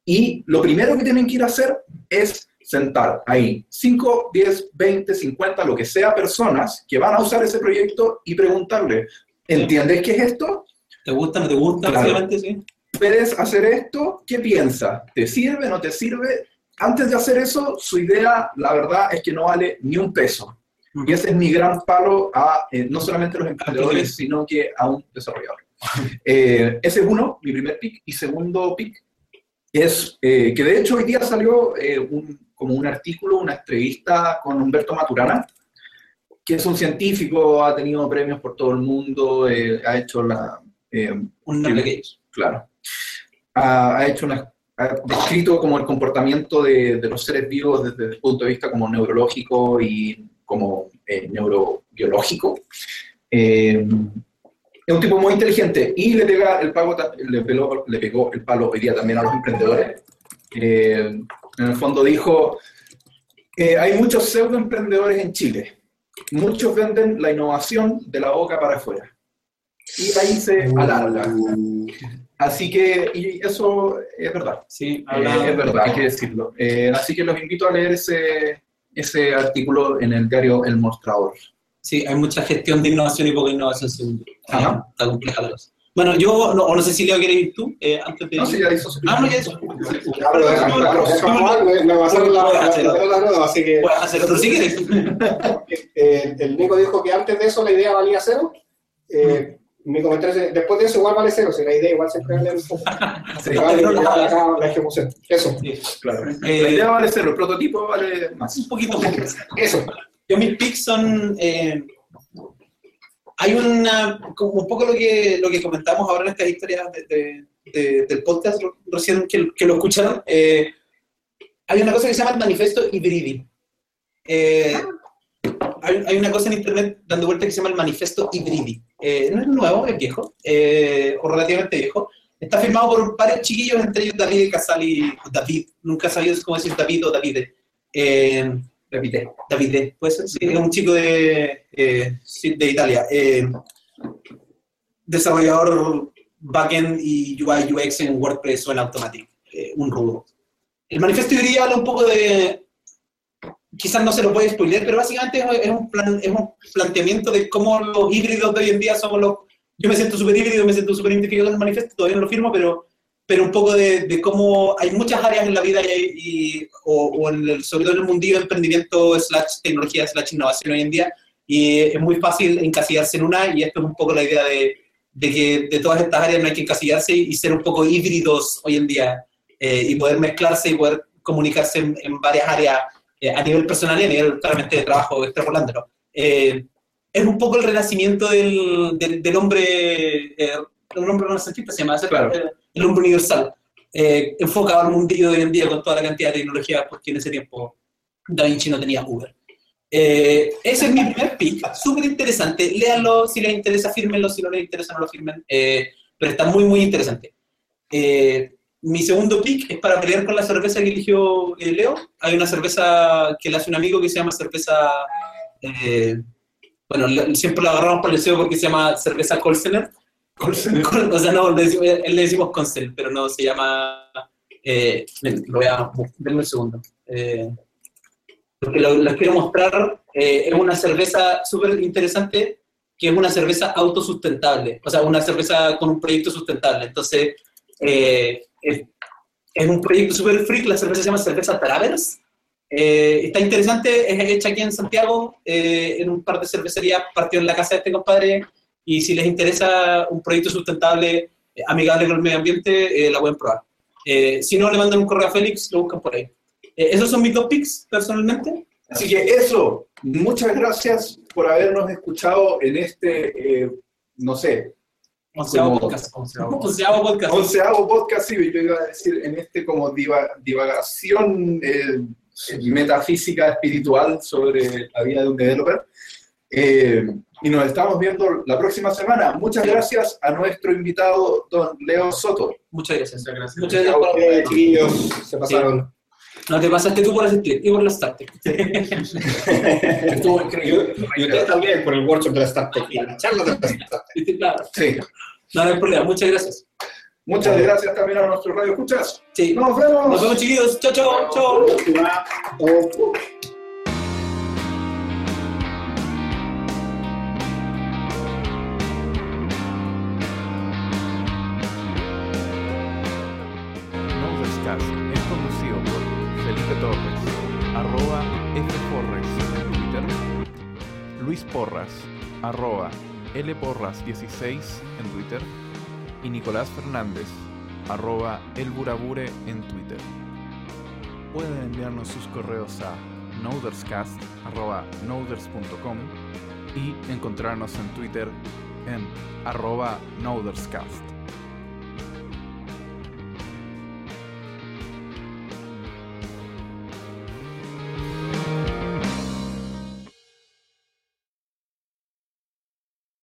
Y lo primero que tienen que ir a hacer es sentar ahí 5, 10, 20, 50, lo que sea, personas que van a usar ese proyecto y preguntarle, ¿entiendes qué es esto? ¿Te gusta, no te gusta? Claro. ¿Puedes hacer esto? ¿Qué piensas? ¿Te sirve? ¿No te sirve? Antes de hacer eso, su idea, la verdad, es que no vale ni un peso. Y ese es mi gran palo a eh, no solamente a los emprendedores, sino que a un desarrollador. Eh, ese es uno, mi primer pick. Y segundo pick es eh, que de hecho hoy día salió eh, un- como un artículo, una entrevista con Humberto Maturana, que es un científico, ha tenido premios por todo el mundo, eh, ha hecho la... eh, Un. Claro. Ha, ha hecho una, ha descrito como el comportamiento de, de los seres vivos desde el punto de vista como neurológico y como eh, neurobiológico. Eh, es un tipo muy inteligente y le, pega el pago, le, pegó, le pegó el palo hoy día también a los emprendedores. Eh, en el fondo dijo, eh, hay muchos pseudoemprendedores en Chile. Muchos venden la innovación de la boca para afuera. Y ahí se alarga. Así que, y eso es verdad. Sí, Eh, es verdad, hay que decirlo. Eh, así que los invito a leer ese, ese artículo en el diario El Mostrador. Sí, hay mucha gestión de innovación y poca innovación, según yo. Ajá. Está compleja la cosa. Bueno, yo, no, o no sé si Leo quiere ir tú, eh, antes de... No, sí, ya hizo Ah, no, ya me- me va a hacer la, nueva, así que hacer otro si quieres. el Nico dijo que antes de eso la idea valía cero. Eh, mi comentario es, después de eso igual vale cero, si la idea igual siempre vale un poco. Sí, Vale, pero la, la- la- la ejecución. Eso, Sí, claro. Eh, La idea vale cero, el prototipo vale más. un poquito más. eso. Yo mis picks son... eh, hay una... Como un poco lo que, lo que comentamos ahora en estas historias de- de- de- del podcast, recién que, que lo escucharon. eh, hay una cosa que se llama el manifiesto hibridi. Eh, hay, hay una cosa en internet dando vuelta que se llama el manifiesto hibridi. Eh, no es nuevo, es viejo, eh, o relativamente viejo. Está firmado por varios chiquillos, entre ellos David Casali, David, nunca sabido cómo decir David o Davide. Eh, Repite. Davide, puede ser, sí, es un chico de, eh, de Italia. eh, desarrollador backend y UI UX en WordPress o en Automatic, eh, un rudo. El manifiesto día habla un poco de, quizás no se lo puede spoiler, pero básicamente es, un plan, es un planteamiento de cómo los híbridos de hoy en día somos los... Yo me siento súper híbrido, me siento súper identificado con el manifiesto, todavía no lo firmo, pero, pero un poco de, de cómo hay muchas áreas en la vida y, y- o, o en el- sobre todo en el mundillo de emprendimiento slash tecnología slash innovación hoy en día y es muy fácil encasillarse en una y esto es un poco la idea de, de que de todas estas áreas no hay que encasillarse y ser un poco híbridos hoy en día eh, y poder mezclarse y poder comunicarse en, en varias áreas eh, a nivel personal y a nivel claramente de trabajo extrapolándolo. Eh, es un poco el renacimiento del, del, del hombre, eh, un hombre renacentista se llama. Claro. Eh, el hombre universal, eh, enfocado al mundillo de hoy en día con toda la cantidad de tecnología, porque en ese tiempo Da Vinci no tenía Uber. Eh, ese es mi primer pick, súper interesante. Léanlo, si les interesa, fírmenlo, si no les interesa, no lo firmen. Pero está muy, muy interesante. Eh, mi segundo pick es para pelear con la cerveza que eligió eh, Leo. Hay una cerveza que le hace un amigo que se llama cerveza Eh, bueno, siempre lo agarramos por el deseo porque se llama cerveza Colsener. Col- O sea, no, le decimos, él le decimos Consel, pero no se llama. Eh, ven, lo voy a. Denme un segundo. Eh, lo que les quiero mostrar eh, es una cerveza súper interesante que es una cerveza autosustentable, o sea, una cerveza con un proyecto sustentable. Entonces, eh, es, un proyecto súper freak, la cerveza se llama cerveza Travers. Eh, está interesante, es hecha aquí en Santiago, eh, en un par de cervecerías, partió en la casa de este compadre, y si les interesa un proyecto sustentable, eh, amigable con el medio ambiente, eh, la pueden probar. Eh, si no, le mandan un correo a Félix, lo buscan por ahí. Esos son mis dos picks, personalmente. Así que eso, muchas gracias por habernos escuchado en este, no sé, Onceavo podcast. onceavo. Podcast. onceavo podcast, sí, yo iba a decir, en este como diva- divagación eh, metafísica espiritual sobre la vida de un developer. Eh, y nos estamos viendo la próxima semana. Muchas gracias a nuestro invitado, don Leo Soto. Muchas gracias. Muchas gracias. Muchas gracias por Eh, chiquillos, se pasaron. No te pasaste tú por asistir y por la startup. Estuvo increíble. Y ustedes también por el workshop de la Startup y la charla de la Startup. ¿Viste? Claro. Sí. No, no hay problema. Muchas gracias. Muchas gracias también a nuestros radio escuchas. Sí. Nos vemos. Nos vemos, chiquillos. Chao, chao, chao. Arroba lporras16 en Twitter y Nicolás Fernández, arroba elburabure en Twitter. Pueden enviarnos sus correos a noderscast arroba noders.com y encontrarnos en Twitter en arroba noderscast.